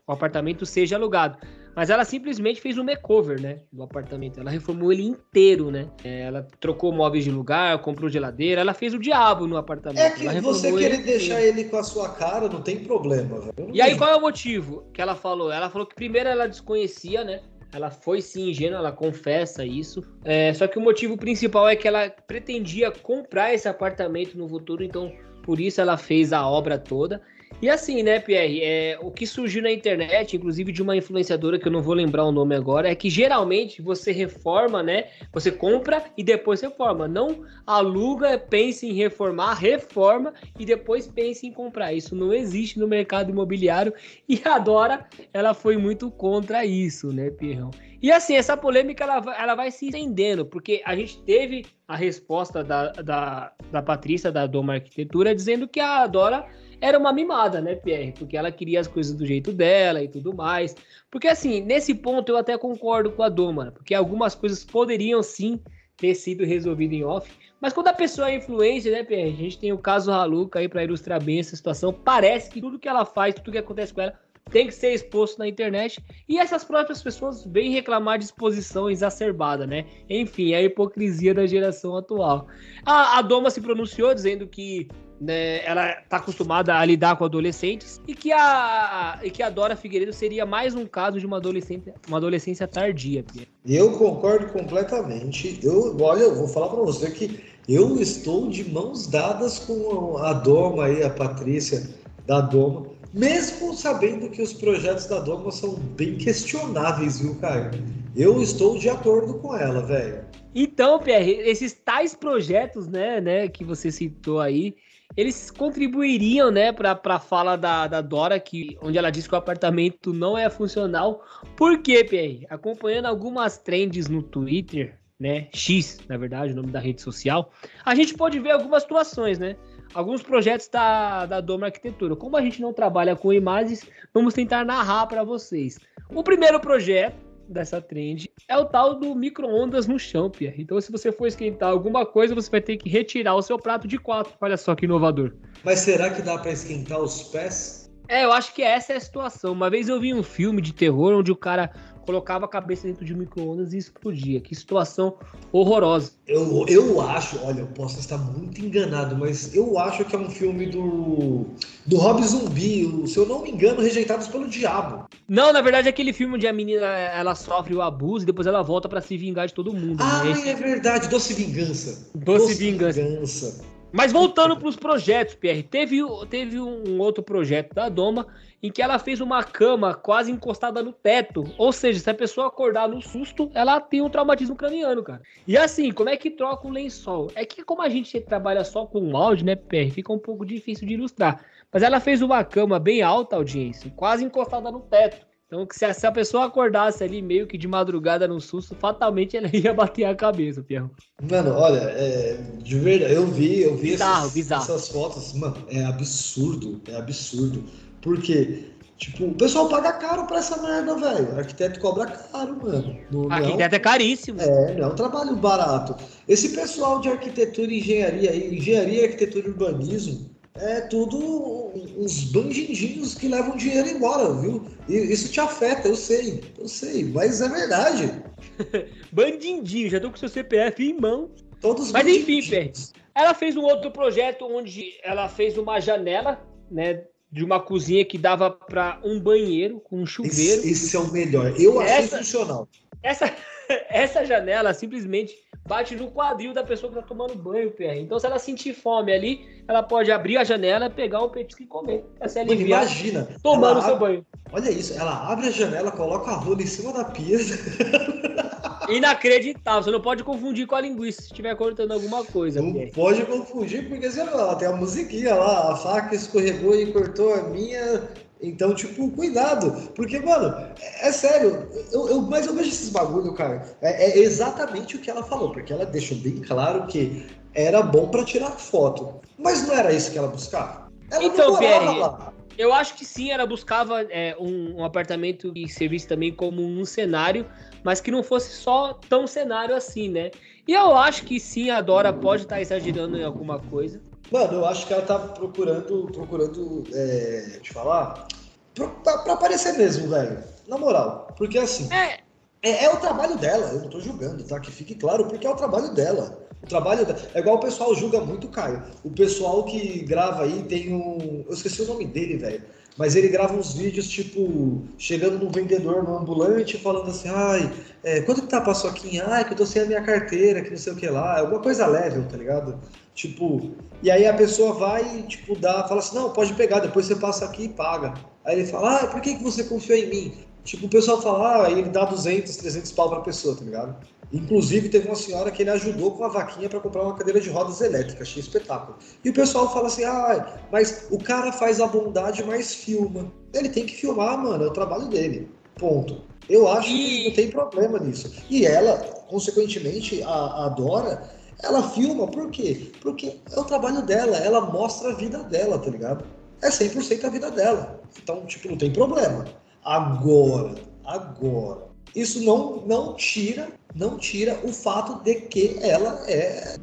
o apartamento seja alugado. Mas ela simplesmente fez um makeover, né? Do apartamento. Ela reformou ele inteiro, né? É, ela trocou móveis de lugar, comprou geladeira, ela fez o diabo no apartamento. É que você querer ele deixar inteiro. ele com a sua cara, não tem problema, não E aí, qual é o motivo que ela falou? Ela falou que primeiro ela desconhecia, né? Ela foi sim ingênua, ela confessa isso. É, só que o motivo principal é que ela pretendia comprar esse apartamento no futuro, então por isso ela fez a obra toda. E assim, né, Pierre, é, o que surgiu na internet, inclusive de uma influenciadora que eu não vou lembrar o nome agora, é que geralmente você reforma, né? Você compra e depois reforma. Não aluga, pense em reformar, reforma e depois pense em comprar. Isso não existe no mercado imobiliário e a Dora, ela foi muito contra isso, né, Pierrão? E assim, essa polêmica ela, ela vai se estendendo, porque a gente teve a resposta da, da, da Patrícia, da Doma Arquitetura, dizendo que a Dora era uma mimada, né, Pierre? Porque ela queria as coisas do jeito dela e tudo mais. Porque assim, nesse ponto eu até concordo com a Doma, porque algumas coisas poderiam sim ter sido resolvidas em off. Mas quando a pessoa é influência, né, Pierre? A gente tem o caso Haluca aí para ilustrar bem essa situação. Parece que tudo que ela faz, tudo que acontece com ela, tem que ser exposto na internet. E essas próprias pessoas vêm reclamar de exposição exacerbada, né? Enfim, é a hipocrisia da geração atual. A, a Doma se pronunciou dizendo que né, ela está acostumada a lidar com adolescentes e que a, e que a Dora Figueiredo seria mais um caso de uma adolescência, uma adolescência tardia, Pierre. Eu concordo completamente. Eu, olha, eu vou falar para você que eu estou de mãos dadas com a Doma aí, a Patrícia da Doma, mesmo sabendo que os projetos da Doma são bem questionáveis, viu, Caio? Eu estou de acordo com ela, velho. Então, Pierre, esses tais projetos, né, né, que você citou aí, eles contribuiriam, né, para a fala da, da Dora, que, onde ela diz que o apartamento não é funcional. Por quê, Pierre? Acompanhando algumas trends no Twitter, né, X, na verdade, o nome da rede social, a gente pode ver algumas situações, né? Alguns projetos da, da Doma Arquitetura. Como a gente não trabalha com imagens, vamos tentar narrar para vocês. O primeiro projeto dessa trend é o tal do micro-ondas no chão, Pierre. Então, se você for esquentar alguma coisa, você vai ter que retirar o seu prato de quatro. Olha só que inovador. Mas será que dá para esquentar os pés? É, eu acho que essa é a situação. Uma vez eu vi um filme de terror onde o cara colocava a cabeça dentro de um micro-ondas e explodia. Que situação horrorosa. Eu, eu acho, olha, eu posso estar muito enganado, mas eu acho que é um filme do, do Rob Zumbi, se eu não me engano, Rejeitados pelo Diabo. Não, na verdade, é aquele filme onde a menina ela sofre o abuso e depois ela volta pra se vingar de todo mundo. Ah, né? É verdade, Doce Vingança. Doce Vingança. Vingança. Mas voltando para os projetos, Pierre, teve, teve um outro projeto da Doma em que ela fez uma cama quase encostada no teto. Ou seja, se a pessoa acordar no susto, ela tem um traumatismo craniano, cara. E assim, como é que troca o lençol? É que como a gente trabalha só com áudio, né, Pierre, fica um pouco difícil de ilustrar. Mas ela fez uma cama bem alta, audiência, quase encostada no teto. Então, se a, pessoa acordasse ali meio que de madrugada no susto, fatalmente ela ia bater a cabeça, Pierre. Mano, olha, é, de verdade, eu vi, eu vi Bizarro, essas, bizarro. essas fotos, mano, é absurdo, é absurdo. Porque, tipo, o pessoal paga caro pra essa merda, velho. Arquiteto cobra caro, mano. Não- não é um- Arquiteto é caríssimo. É, não é um trabalho barato. Esse pessoal de arquitetura e engenharia aí, engenharia, arquitetura e urbanismo, é tudo uns bandidinhos que levam dinheiro embora, viu? E isso te afeta, eu sei, eu sei, mas é verdade. Bandindinho, já tô com seu CPF em mão. Todos Mas enfim, Fer, ela fez um outro projeto onde ela fez uma janela, né, de uma cozinha que dava para um banheiro com um chuveiro. Esse, esse é o melhor. Eu achei Essa- funcional. Essa, essa janela simplesmente bate no quadril da pessoa que tá tomando banho, PR. Então, se ela sentir fome ali, ela pode abrir a janela, pegar um petisco e comer. Pra se Mano, aliviar imagina. tomando seu abre- banho. Olha isso, ela abre a janela, coloca a rola em cima da pia. Inacreditável. Você não pode confundir com a linguiça se estiver cortando alguma coisa. Não pode confundir, porque sei lá, tem a musiquinha lá, a faca escorregou e cortou a minha. Então, tipo, cuidado. Porque, mano, é, é sério, eu, eu- mas eu vejo esses bagulho, cara. É, é exatamente o que ela falou, porque ela deixou bem claro que era bom pra tirar foto. Mas não era isso que ela buscava. Ela Então, Pierre, lá. eu acho que sim, ela buscava é, um, um apartamento que servisse também como um cenário, mas que não fosse só tão cenário assim, né? E eu acho que sim, a Dora pode estar exagerando em alguma coisa. Mano, eu acho que ela tá procurando, procurando, é, te falar, pra, pra- aparecer mesmo, velho. Na moral. Porque assim, É, é, é o trabalho dela, eu não tô julgando, tá? Que fique claro, porque é o trabalho dela. O trabalho dela. É igual o pessoal julga muito, Caio. O pessoal que grava aí tem um. Eu esqueci o nome dele, velho. Mas ele grava uns vídeos, tipo, chegando num vendedor no ambulante, falando assim, ai, é, quanto que tá a paçoquinha? Ai, que eu tô sem a minha carteira, que não sei o que lá. Alguma coisa level, tá ligado? Tipo, e aí a pessoa vai, tipo, dá, fala assim, não, pode pegar, depois você passa aqui e paga. Aí ele fala, ah, por que, que você confiou em mim? Tipo, o pessoal fala, ah, ele dá 200, 300 pau pra pessoa, tá ligado? Inclusive, teve uma senhora que ele ajudou com a vaquinha para comprar uma cadeira de rodas elétrica, achei espetáculo. E o pessoal fala assim, ah, mas o cara faz a bondade, mas filma. Ele tem que filmar, mano, é o trabalho dele. Ponto. Eu acho que não tem problema nisso. E ela, consequentemente, a, a Dora, ela filma, por quê? Porque é o trabalho dela, ela mostra a vida dela, tá ligado? É 100% a vida dela. Então, tipo, não tem problema. Agora, agora, isso não, não tira, não tira o fato de que ela é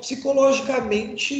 psicologicamente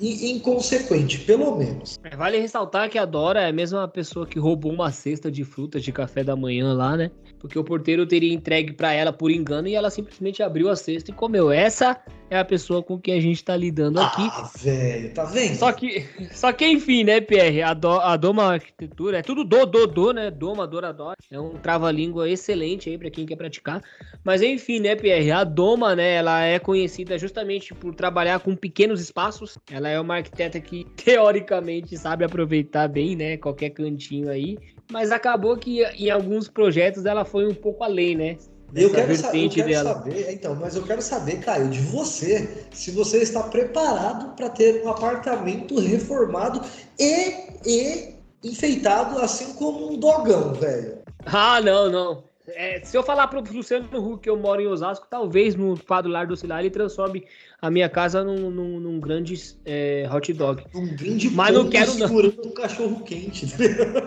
in- inconsequente, pelo menos. É, Vale ressaltar que a Dora é a mesma pessoa que roubou uma cesta de frutas de café da manhã lá, né? Porque o porteiro teria entregue pra ela por engano e ela simplesmente abriu a cesta e comeu. Essa é a pessoa com quem a gente tá lidando aqui. Ah, velho, tá vendo? Só que, só que enfim, né, Pierre? A, do, a Doma Arquitetura é tudo do, do, do, né? Doma, Dora, Dora. É um trava-língua excelente aí pra quem quer praticar. Mas enfim, né, Pierre? A Doma, né, ela é conhecida justamente por trabalhar com pequenos espaços. Ela é uma arquiteta que, teoricamente, sabe aproveitar bem, né, qualquer cantinho aí. Mas acabou que em alguns projetos ela foi um pouco além, né? Eu quero, sa- eu quero saber, então, mas eu quero saber, Caio, de você, se você está preparado para ter um apartamento reformado e, e enfeitado assim como um dogão, velho. Ah, não, não. É, se eu falar pro Luciano Huck que eu moro em Osasco, talvez no quadro Lar do Cilar ele transforme a minha casa num, num- num grande é, hot dog. Um grande Mas não quero não. segurando um cachorro quente.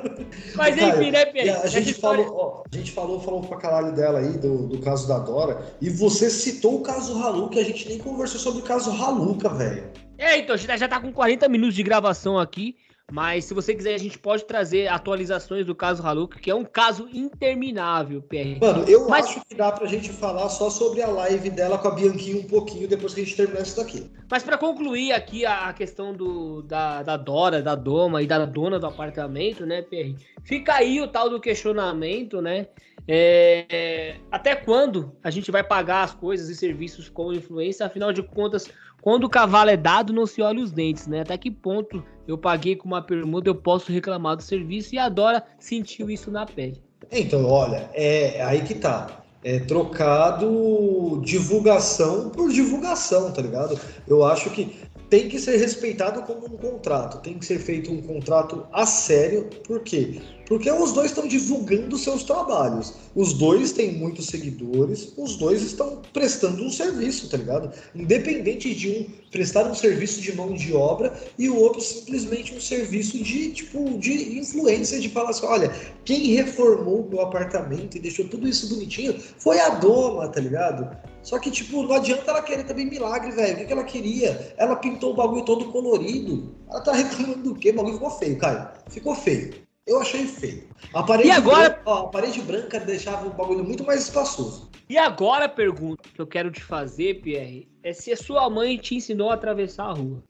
Mas Caio, enfim, né, Pedro? A Essa gente, história- falou, ó, a gente falou, falou pra caralho dela aí, do, do caso da Dora, e você citou o caso Haluca, a gente nem conversou sobre o caso Haluca, velho. É, então, a gente já tá com 40 minutos de gravação aqui. Mas se você quiser, a gente pode trazer atualizações do caso Haluca, que é um caso interminável, PR. Mano, eu Mas- acho que dá pra gente falar só sobre a live dela com a Bianquinha um pouquinho depois que a gente terminar isso daqui. Mas para concluir aqui a, a questão do, da, da Dora, da Doma e da dona do apartamento, né, PR? Fica aí o tal do questionamento, né? É, é, até quando a gente vai pagar as coisas e serviços com influência? Afinal de contas, quando o cavalo é dado, não se olha os dentes, né? Até que ponto eu paguei com uma permuta, eu posso reclamar do serviço e a Dora sentiu isso na pele. Então, olha, é aí que tá. É trocado divulgação por divulgação, tá ligado? Eu acho que tem que ser respeitado como um contrato. Tem que ser feito um contrato a sério. Por quê? Porque os dois estão divulgando seus trabalhos. Os dois têm muitos seguidores. Os dois estão prestando um serviço, tá ligado? Independente de um prestar um serviço de mão de obra e o outro simplesmente um serviço de tipo de influência de falar assim, olha, quem reformou o meu apartamento e deixou tudo isso bonitinho foi a doma, tá ligado? Só que, tipo, não adianta ela querer também milagre, velho. O que, que ela queria? Ela pintou o bagulho todo colorido. Ela tá reclamando do quê? O bagulho ficou feio, Caio. Ficou feio. Eu achei feio. A parede, E agora- branca, ó, a parede branca deixava o bagulho muito mais espaçoso. E agora a pergunta que eu quero te fazer, Pierre, é se a sua mãe te ensinou a atravessar a rua.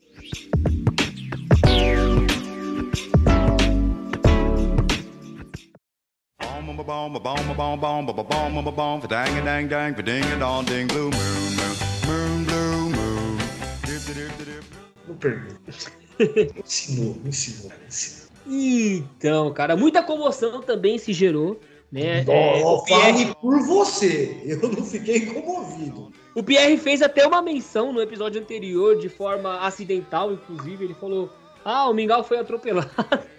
Não pergunto. ensinou, ensinou, ensinou. Então, cara, muita comoção também se gerou Né? É, Ó, o, Pierre, por você. Eu não fiquei comovido. o Pierre fez até uma menção no episódio anterior, de forma acidental, inclusive. Ele falou: Ah, o Mingau foi atropelado.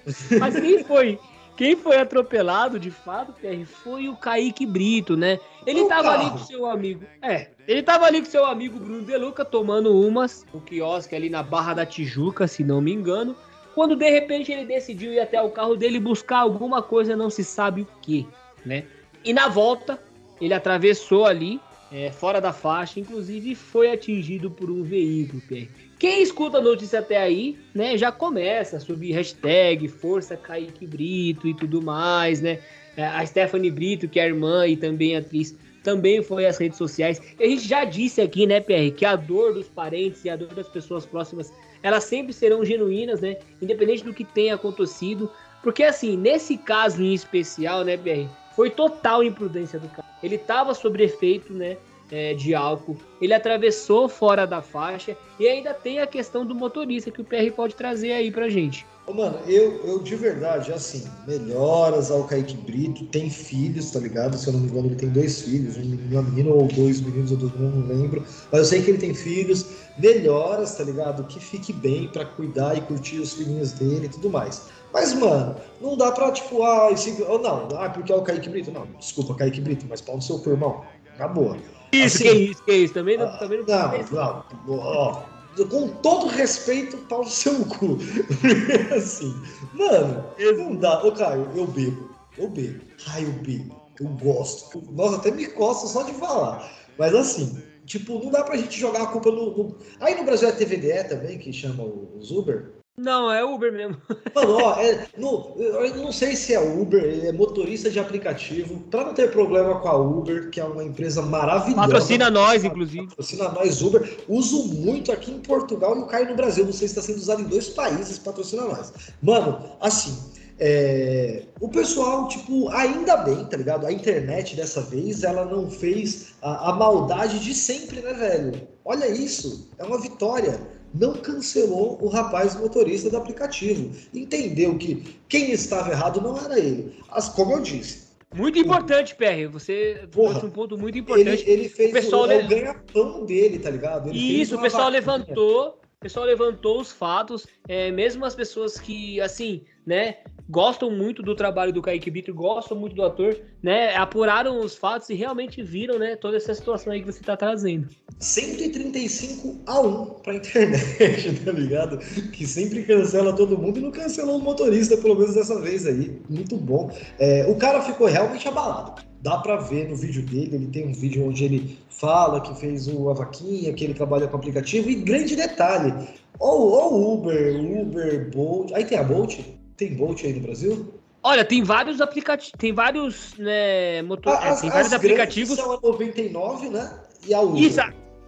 Mas quem foi? Quem foi atropelado, de fato, Pierre, foi o Kaique Brito, né? Ele O tava ali carro. com seu amigo. É, ele tava ali com seu amigo Bruno Deluca tomando umas, o quiosque ali na Barra da Tijuca, se não me engano. Quando de repente ele decidiu ir até o carro dele buscar alguma coisa, não se sabe o que, né? E na volta, ele atravessou ali, é, fora da faixa, inclusive foi atingido por um veículo, Pierre. Quem escuta a notícia até aí, né, já começa a subir hashtag Força Kaique Brito e tudo mais, né? É, A Stephanie Brito, que é irmã e também atriz, também foi às redes sociais. A gente já disse aqui, né, PR, que a dor dos parentes e a dor das pessoas próximas, elas sempre serão genuínas, né? Independente do que tenha acontecido. Porque, assim, nesse caso em especial, né, PR, foi total imprudência do cara. Ele tava sob efeito, né? É, de álcool, ele atravessou fora da faixa e ainda tem a questão do motorista que o PR pode trazer aí pra gente. Mano, eu, eu de verdade, assim, melhoras ao Kaique Brito, tem filhos, tá ligado? Se eu não me engano, ele tem dois filhos, um menino, uma menina ou dois meninos, eu não lembro. Mas eu sei que ele tem filhos, melhoras, tá ligado? Que fique bem pra cuidar e curtir os filhinhos dele e tudo mais. Mas, mano, não dá pra, tipo, ah, esse, não, ah, porque é o Kaique Brito. Não, desculpa, Kaique Brito, mas pau no seu cu, irmão. Na boa. Isso, Assim, que isso, que isso. Também não, também não, não, não, ó, com todo respeito, pau no seu cu. assim, mano, não dá. Ô, Caio, eu bebo. Eu bebo. Ai, eu bebo. Eu gosto. Nossa, até me costa só de falar. Mas assim, tipo, não dá pra gente jogar a culpa no. no- Aí no Brasil é TVDE também, que chama os Uber. Não, é Uber mesmo. Mano, ó, é, no, eu não sei se é Uber, ele é motorista de aplicativo. Pra não ter problema com a Uber, que é uma empresa maravilhosa. Patrocina nós, inclusive. Patrocina nós, Uber. Uso muito aqui em Portugal e o Caio no Brasil. Não sei se está sendo usado em dois países, patrocina nós. Mano, assim, é, o pessoal, tipo, ainda bem, tá ligado? A internet dessa vez, ela não fez a, a maldade de sempre, né, velho? Olha isso, é uma vitória. Não cancelou o rapaz motorista do aplicativo. Entendeu que quem estava errado não era ele. As, como eu disse, Muito importante, PR. Você Porra, trouxe um ponto muito ele, importante. ele fez o pessoal o, é le- o ganha-pão dele, tá ligado? Ele Isso, o pessoal vaquinha. levantou, o pessoal levantou os fatos, é, mesmo as pessoas que, assim, né, gostam muito do trabalho do Kaique Brito, gostam muito do ator, né, apuraram os fatos e realmente viram, né, toda essa situação aí que você tá trazendo. 135 a 1 pra internet, tá ligado? Que sempre cancela todo mundo e não cancelou o motorista, pelo menos dessa vez aí. Muito bom. É, o cara ficou realmente abalado. Dá pra ver no vídeo dele, ele tem um vídeo onde ele fala que fez o, a vaquinha, que ele trabalha com aplicativo, e grande detalhe, ó o Uber, Uber, Bolt, aí tem a Bolt? Tem Bolt aí no Brasil? Olha, tem vários aplicativos, tem vários, né, motor... é, As, tem vários aplicativos. são a 99, né? E a Uber. Isso,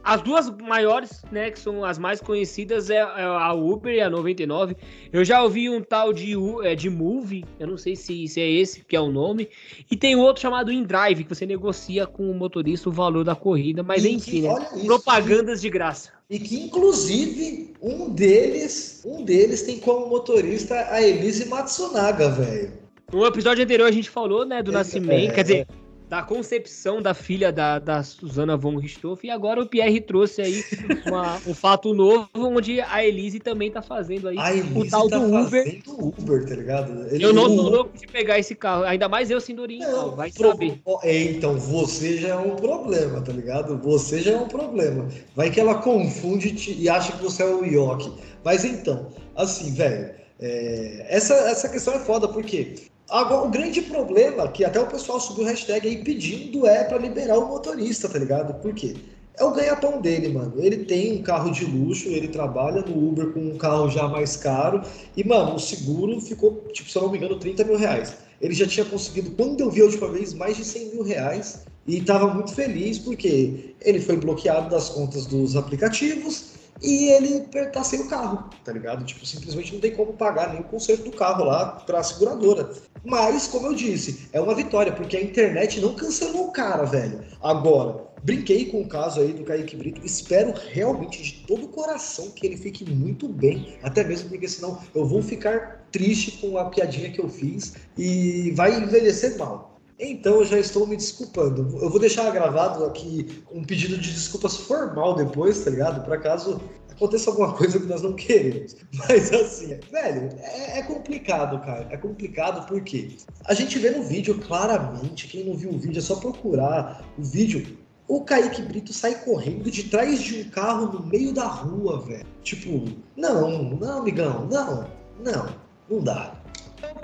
as duas maiores, né, que são as mais conhecidas, é, é a Uber e a 99. Eu já ouvi um tal de, é, de Move, eu não sei se, se é esse que é o nome. E tem outro chamado InDrive, que você negocia com o motorista o valor da corrida, mas E enfim, que- né, isso, propagandas de graça. E que, inclusive, um deles, um deles tem como motorista a Elise Matsunaga, velho. No episódio anterior a gente falou, né, do É, nascimento, é, quer dizer, da concepção da filha da, da Susana von Richthofen, e agora o Pierre trouxe aí uma- um fato novo, onde a Elise também tá fazendo aí A Elise o tal tá do Uber. Uber, tá ligado? Ele- Eu não o- sou louco de pegar esse carro, ainda mais eu, Sindorinho, Não, vai pro- saber. é, então, você já é um problema, tá ligado? Você já é um problema. Vai que ela confunde te- e acha que você é o Yoki. Mas então, assim, velho, é, essa, essa questão é foda, porque agora, o grande problema, que até o pessoal subiu o hashtag aí pedindo, é pra liberar o motorista, tá ligado? Por quê? É o ganha-pão dele, mano. Ele tem um carro de luxo, ele trabalha no Uber com um carro já mais caro. E, mano, o seguro ficou, tipo, se eu não me engano, 30 mil reais. Ele já tinha conseguido, quando eu vi a última vez, mais de 100 mil reais. E estava muito feliz porque ele foi bloqueado das contas dos aplicativos e ele tá sem o carro, tá ligado? Tipo, simplesmente não tem como pagar nem o conserto do carro lá pra seguradora. Mas, como eu disse, é uma vitória, porque a internet não cancelou o cara, velho. Agora, brinquei com o caso aí do Kaique Brito, espero realmente de todo o coração que ele fique muito bem, até mesmo porque senão eu vou ficar triste com a piadinha que eu fiz e vai envelhecer mal. Então eu já estou me desculpando. Eu vou deixar gravado aqui um pedido de desculpas formal depois, tá ligado? Para caso aconteça alguma coisa que nós não queremos. Mas assim, velho, é, é complicado, cara. É complicado porque a gente vê no vídeo claramente, quem não viu o vídeo é só procurar o vídeo. O Kaique Brito sai correndo de trás de um carro no meio da rua, velho. Tipo, não, não, amigão, não, não, não dá.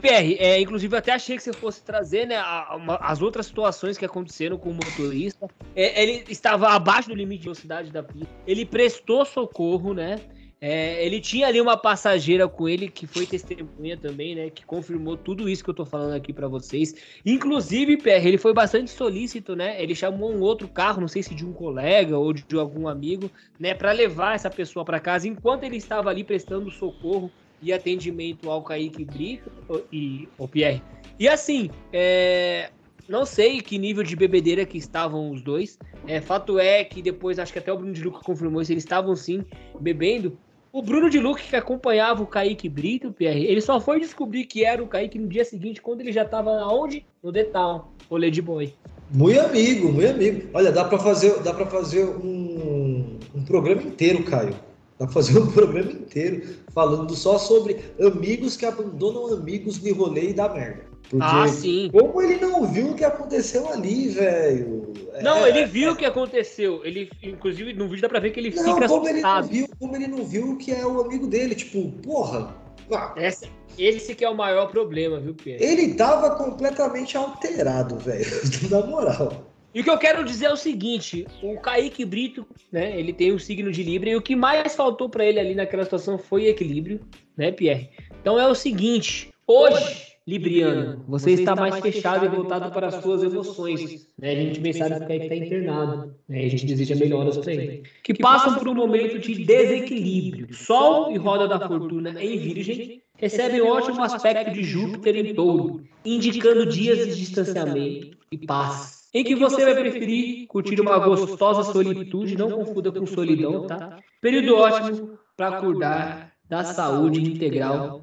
PR, é, inclusive eu até achei que você fosse trazer né, a- uma- as outras situações que aconteceram com o motorista. É, ele estava abaixo do limite de velocidade da pista. Ele prestou socorro, né? É, ele tinha ali uma passageira com ele que foi testemunha também, né? Que confirmou tudo isso que eu tô falando aqui pra vocês. Inclusive, PR, ele foi bastante solícito, né? Ele chamou um outro carro, não sei se de um colega ou de algum amigo, né? Pra levar essa pessoa pra casa enquanto ele estava ali prestando socorro e atendimento ao Kaique Brito e o Pierre. E assim, é, não sei que nível de bebedeira que estavam os dois. É, fato é que depois, acho que até o Bruno de Luca confirmou isso, eles estavam sim bebendo. O Bruno de Luca, que acompanhava o Kaique Brito, Pierre, ele só foi descobrir que era o Kaique no dia seguinte, quando ele já estava aonde? No Detal, rolê de boi. Muito amigo, muito amigo. Olha, dá pra fazer, dá para fazer um, um programa inteiro, Caio. Dá pra fazer um programa inteiro falando só sobre amigos que abandonam amigos de rolê e dá merda. Porque Ah, sim. como ele não viu o que aconteceu ali, velho? Não, É, ele viu o que aconteceu. Ele, inclusive, no vídeo dá pra ver que ele Não, fica como ele não viu, como ele não viu que é o amigo dele, tipo, porra. ah, Essa- esse que é o maior problema, viu, Pierre? Ele tava completamente alterado, velho. Na moral. E o que eu quero dizer é o seguinte: o Kaique Brito, né? Ele tem o signo de Libra e o que mais faltou pra ele ali naquela situação foi equilíbrio, né, Pierre? Então é o seguinte: hoje, Libriano, você está mais fechado e voltado para as suas emoções. Né? A gente bem sabe que o Kaique está internado, né? A gente deseja melhoras para ele. Que passam por um momento de desequilíbrio. Sol e roda da fortuna em Virgem recebem ótimo aspecto de Júpiter em touro, indicando dias de distanciamento e paz. Em que você vai preferir curtir uma gostosa solitude, não confunda com solidão, tá? Período ótimo para cuidar da saúde integral.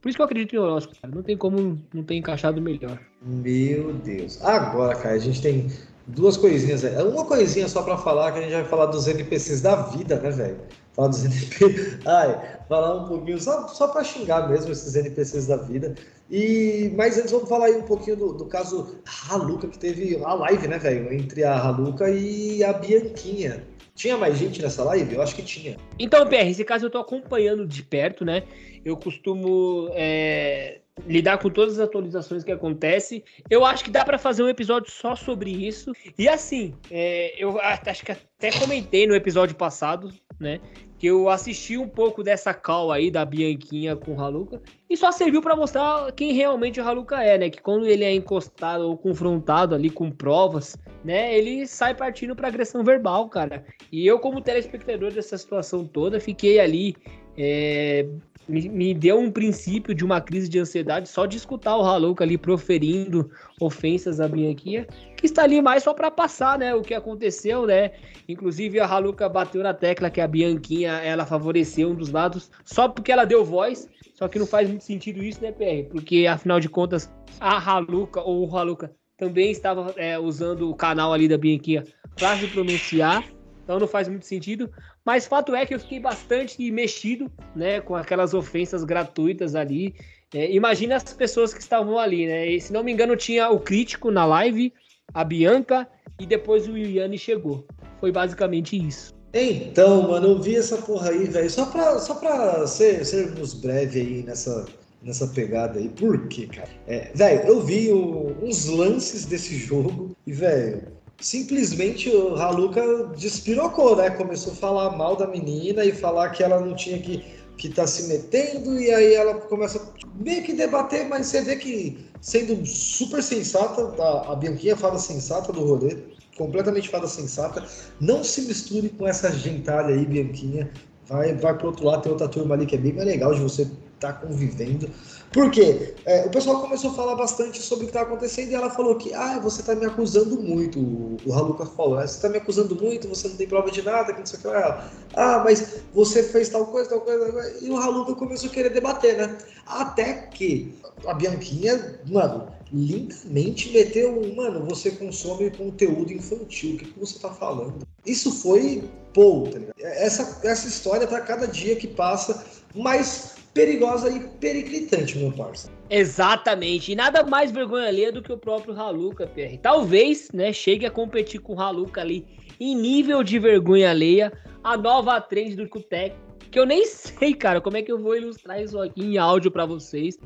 Por isso que eu acredito em horóscopo, cara. Não tem como não ter encaixado melhor. Meu Deus. Agora, cara, a gente tem duas coisinhas. aí. Uma coisinha só pra falar, que a gente vai falar dos NPCs da vida, né, velho? Falar dos NPCs. Ai, falar um pouquinho, só, só pra xingar mesmo esses NPCs da vida. E, mas antes vamos falar aí um pouquinho do, do caso Haluca, que teve a live, né, velho? Entre a Haluca e a Bianquinha. Tinha mais gente nessa live? Eu acho que tinha. Então, PR, esse caso eu tô acompanhando de perto, né? Eu costumo é, lidar com todas as atualizações que acontecem. Eu acho que dá pra fazer um episódio só sobre isso. E assim, é, eu acho que até comentei no episódio passado, né? Que eu assisti um pouco dessa call aí da Bianquinha com o Haluca. E só serviu pra mostrar quem realmente o Haluca é, né? Que quando ele é encostado ou confrontado ali com provas, né? Ele sai partindo pra agressão verbal, cara. E eu, como telespectador dessa situação toda, fiquei ali. É, me, me deu um princípio de uma crise de ansiedade só de escutar o Haluca ali proferindo ofensas à Bianquinha, que está ali mais só para passar, né? O que aconteceu, né? Inclusive a Haluca bateu na tecla que a Bianquinha ela favoreceu um dos lados só porque ela deu voz. Só que não faz muito sentido isso, né, PR? Porque afinal de contas, a Haluca ou o Haluca também estava é, usando o canal ali da Bianquinha para se pronunciar. Então não faz muito sentido. Mas fato é que eu fiquei bastante mexido, né, com aquelas ofensas gratuitas ali. É, imagina as pessoas que estavam ali, né? E, se não me engano, tinha o crítico na live, a Bianca, e depois o Iliane chegou. Foi basicamente isso. Então, mano, eu vi essa porra aí, velho. Só pra, só pra ser, sermos breve aí nessa, nessa pegada aí. Por quê, cara? É, velho, eu vi o- uns lances desse jogo e, velho, simplesmente o Haluca despirocou, né? Começou a falar mal da menina e falar que ela não tinha que que tá se metendo e aí ela começa meio que debater, mas você vê que sendo super sensata, tá? a Bianquinha fala sensata do rolê, completamente fada sensata. Não se misture com essa gentalha aí, Bianquinha. Vai, vai pro outro lado, tem outra turma ali que é bem mais legal de você tá convivendo. Por quê? É, o pessoal começou a falar bastante sobre o que tá acontecendo e ela falou que, ah, você tá me acusando muito. O, Haluka falou, ah, você tá me acusando muito, você não tem prova de nada, que não sei o que lá. Ah, mas você fez tal coisa, tal coisa. E o Haluka começou a querer debater, né? Até que a Bianquinha, mano, lindamente meteu um, mano, você consome conteúdo infantil, o que, que você tá falando? Isso foi, pô, tá ligado? Essa, essa história tá cada dia que passa mais perigosa e periclitante, meu parça. Exatamente. E nada mais vergonha alheia do que o próprio Haluka, PR. Talvez, né, chegue a competir com o Haluka ali em nível de vergonha alheia, a nova trend do Cutec, que eu nem sei, cara, como é que eu vou ilustrar isso aqui em áudio para vocês.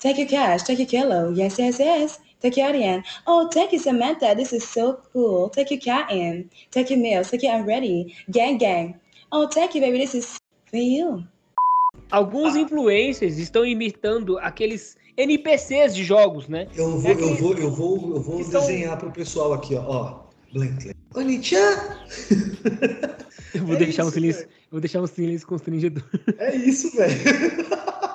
Take your cash, take your kilo. Yes, yes, yes. Take your in. Oh, take your Samantha. This is so cool. Take your cat in. Take your meals. Take your I'm ready. Gang, gang. Oh, take you, baby. This is for you. Alguns influencers estão imitando aqueles NPCs de jogos, né? Eu vou, eu vou, eu vou, eu vou Estão- desenhar pro pessoal aqui, ó. ó. Blank, blank. Oni-chan! Eu vou É deixar um isso, silêncio, velho. eu vou deixar um silêncio constrangedor. É isso, velho.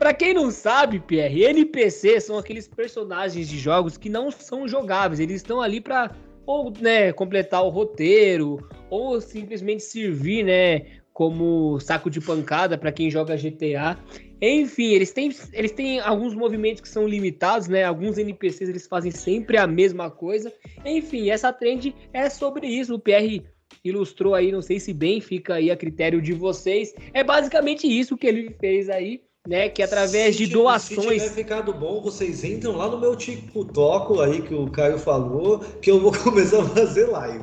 Pra quem não sabe, Pierre, NPC são aqueles personagens de jogos que não são jogáveis. Eles estão ali pra ou né, completar o roteiro ou simplesmente servir, né, como saco de pancada pra quem joga GTA. Enfim, eles têm, eles têm alguns movimentos que são limitados, né? Alguns NPCs eles fazem sempre a mesma coisa. Enfim, essa trend é sobre isso. O PR ilustrou aí, não sei se bem, fica aí a critério de vocês. É basicamente isso que ele fez aí, né? Que através Se de doações. Se tiver ficado bom, vocês entram lá no meu TikTok aí que o Caio falou, que eu vou começar a fazer live.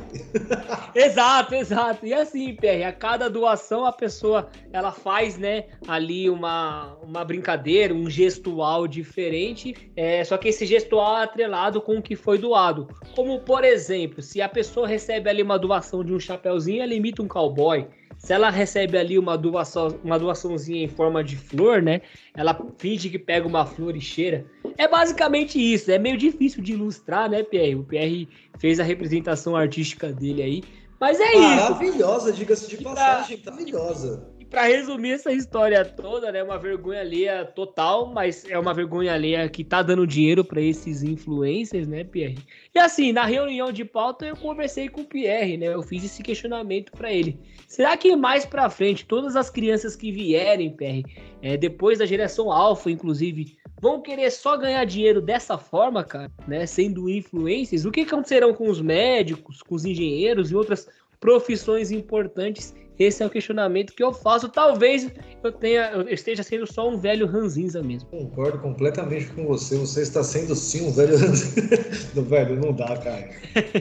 Exato, exato. E assim, PR, a cada doação a pessoa ela faz, né, ali uma, uma brincadeira, um gestual diferente, é, só que esse gestual é atrelado com o que foi doado. Como, por exemplo, se a pessoa recebe ali uma doação de um chapéuzinho, ela imita um cowboy. Se ela recebe ali uma doação, uma doaçãozinha em forma de flor, né? Ela finge que pega uma flor e cheira. É basicamente isso. É meio difícil de ilustrar, né, PR? O PR fez a representação artística dele aí. Mas é isso. Maravilhosa, diga-se de passagem, maravilhosa. Pra resumir essa história toda, né, uma vergonha alheia total, mas é uma vergonha alheia que tá dando dinheiro pra esses influencers, né, Pierre? E assim, na reunião de pauta eu conversei com o Pierre, né? Eu fiz esse questionamento pra ele. Será que mais pra frente todas as crianças que vierem, Pierre, é, depois da geração alfa, inclusive, vão querer só ganhar dinheiro dessa forma, cara, né, sendo influencers? O que acontecerão com os médicos, com os engenheiros e outras profissões importantes? Esse é o questionamento que eu faço. Talvez eu tenha, eu esteja sendo só um velho ranzinza mesmo. Concordo completamente com você. Você está sendo sim um velho. não, velho, não dá, cara.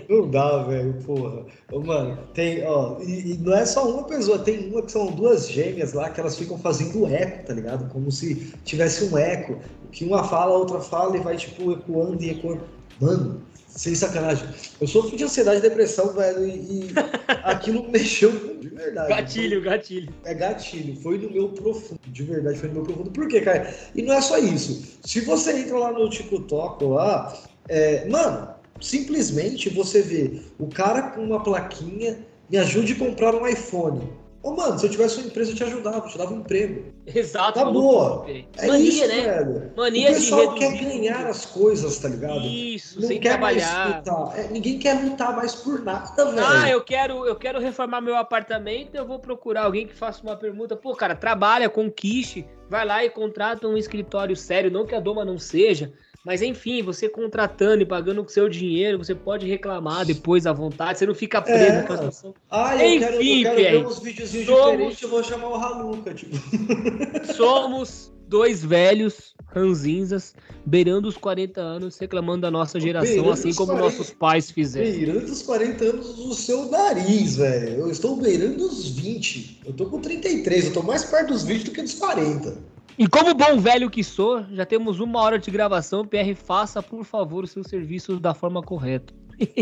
Não dá, velho, porra. Mano, tem, ó, e, e não é só uma pessoa, tem uma que são duas gêmeas lá que elas ficam fazendo eco, tá ligado? Como se tivesse um eco. Que uma fala, a outra fala e vai, tipo, ecoando e ecoando. Mano, sem sacanagem. Eu sofro de ansiedade e depressão, velho, e, e aquilo mexeu de verdade. Gatilho, gatilho. É gatilho, foi no meu profundo, de verdade, foi no meu profundo. Por quê, cara? E não é só isso. Se você entra lá no TikTok lá, é, mano, simplesmente você vê o cara com uma plaquinha, me ajude a comprar um iPhone. Ô, mano, se eu tivesse uma empresa, eu te ajudava, eu te dava um emprego. Exato. Tá boa. É Mania, isso, né? velho. Mania o pessoal quer ganhar as coisas, tá ligado? Isso, Não sem quer mais trabalhar. lutar. É, ninguém quer lutar mais por nada, velho. Ah, eu quero, eu quero reformar meu apartamento, eu vou procurar alguém que faça uma permuta. Pô, cara, trabalha, conquiste, vai lá e contrata um escritório sério, não que a doma não seja, mas enfim, você contratando e pagando com seu dinheiro, você pode reclamar depois à vontade, você não fica preso É. naquela situação. Ah, eu Enfim, quero, eu quero ver uns videozinhos somos- diferentes, eu vou chamar o Haluca, tipo. Somos dois velhos ranzinzas, beirando os 40 anos, reclamando da nossa geração, Beirando assim como 40. nossos pais fizeram. Beirando os 40 anos do seu nariz, velho. Eu estou beirando os 20. Eu tô com 33, eu tô mais perto dos 20 do que dos 40. E como bom velho que sou, já temos uma hora de gravação. PR, faça, por favor, o seu serviço da forma correta.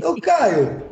Ô, Caio,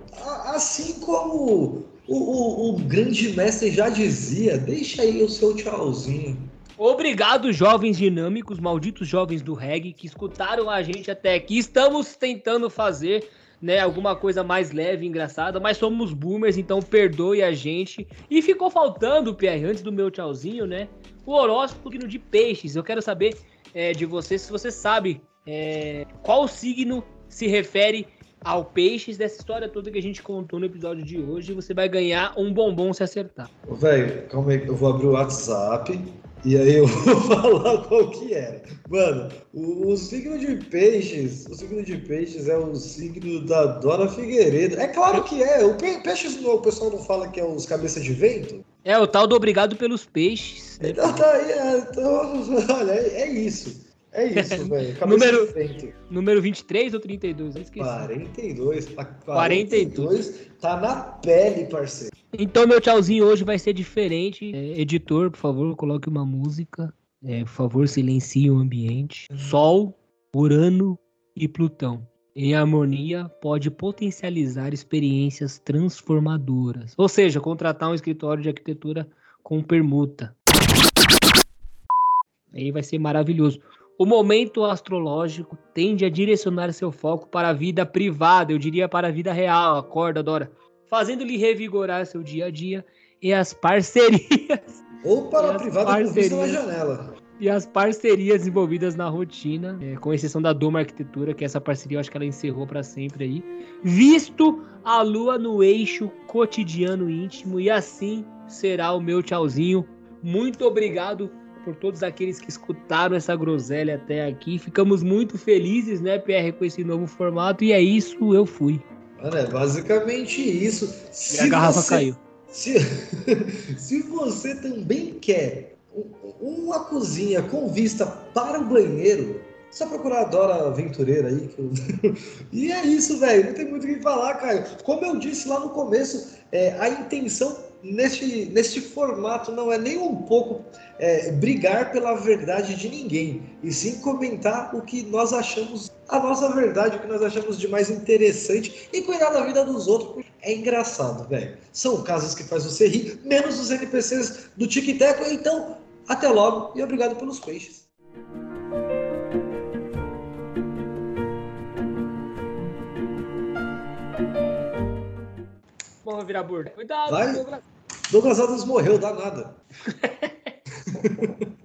assim como o, o- o grande mestre já dizia, deixa aí o seu tchauzinho. Obrigado, jovens dinâmicos, malditos jovens do reggae que escutaram a gente até aqui. Estamos tentando fazer né? Alguma coisa mais leve, engraçada, mas somos boomers, então perdoe a gente. E ficou faltando, Pierre, antes do meu tchauzinho, né? O horóscopo signo de peixes. Eu quero saber é, de você se você sabe é, qual signo se refere ao peixes dessa história toda que a gente contou no episódio de hoje. Você vai ganhar um bombom se acertar. Velho, calma aí, eu vou abrir o WhatsApp e aí eu vou falar qual que era. Mano, o, o signo de peixes, o signo de peixes é o signo da Dora Figueiredo. É claro que é. O pe- peixes, o pessoal não fala que é os cabeças de vento? É o tal do obrigado pelos peixes. né? Então tá aí, é, então, olha, é, é isso. É isso, velho. Número-. Número 23 ou 32? Eu esqueci. 42. a 42. Tá na pele, parceiro. Então, meu tchauzinho hoje vai ser diferente. É, editor, por favor, coloque uma música. É, por favor, silencie o ambiente. Sol, Urano e Plutão. Em harmonia, pode potencializar experiências transformadoras. Ou seja, contratar um escritório de arquitetura com permuta. Aí vai ser maravilhoso. O momento astrológico tende a direcionar seu foco para a vida privada, eu diria para a vida real. Acorda, Dora. Fazendo-lhe revigorar seu dia a dia e as parcerias. Ou para a privada com vista na janela. E as parcerias envolvidas na rotina, é, com exceção da Doma Arquitetura, que essa parceria eu acho que ela encerrou para sempre aí. Visto a lua no eixo cotidiano íntimo, e assim será o meu tchauzinho. Muito obrigado por todos aqueles que escutaram essa groselha até aqui. Ficamos muito felizes, né, PR, com esse novo formato. E é isso, eu fui. Mano, é basicamente isso. E Se a garrafa você- caiu. Se, se você também quer uma cozinha com vista para o banheiro, só procurar a Dora Aventureira aí. eu- E é isso, velho. Não tem muito o que falar, cara. Como eu disse lá no começo, é, a intenção neste, neste formato não é nem um pouco é, brigar pela verdade de ninguém, e sim comentar o que nós achamos, a nossa verdade, o que nós achamos de mais interessante e cuidar da vida dos outros. É engraçado, velho. São casos que faz você rir, menos os NPCs do Tic Teco. Então, até logo e obrigado pelos peixes. Bom, vou virar burda. Cuidado, Vai. Douglas. Douglas Adams morreu, dá nada.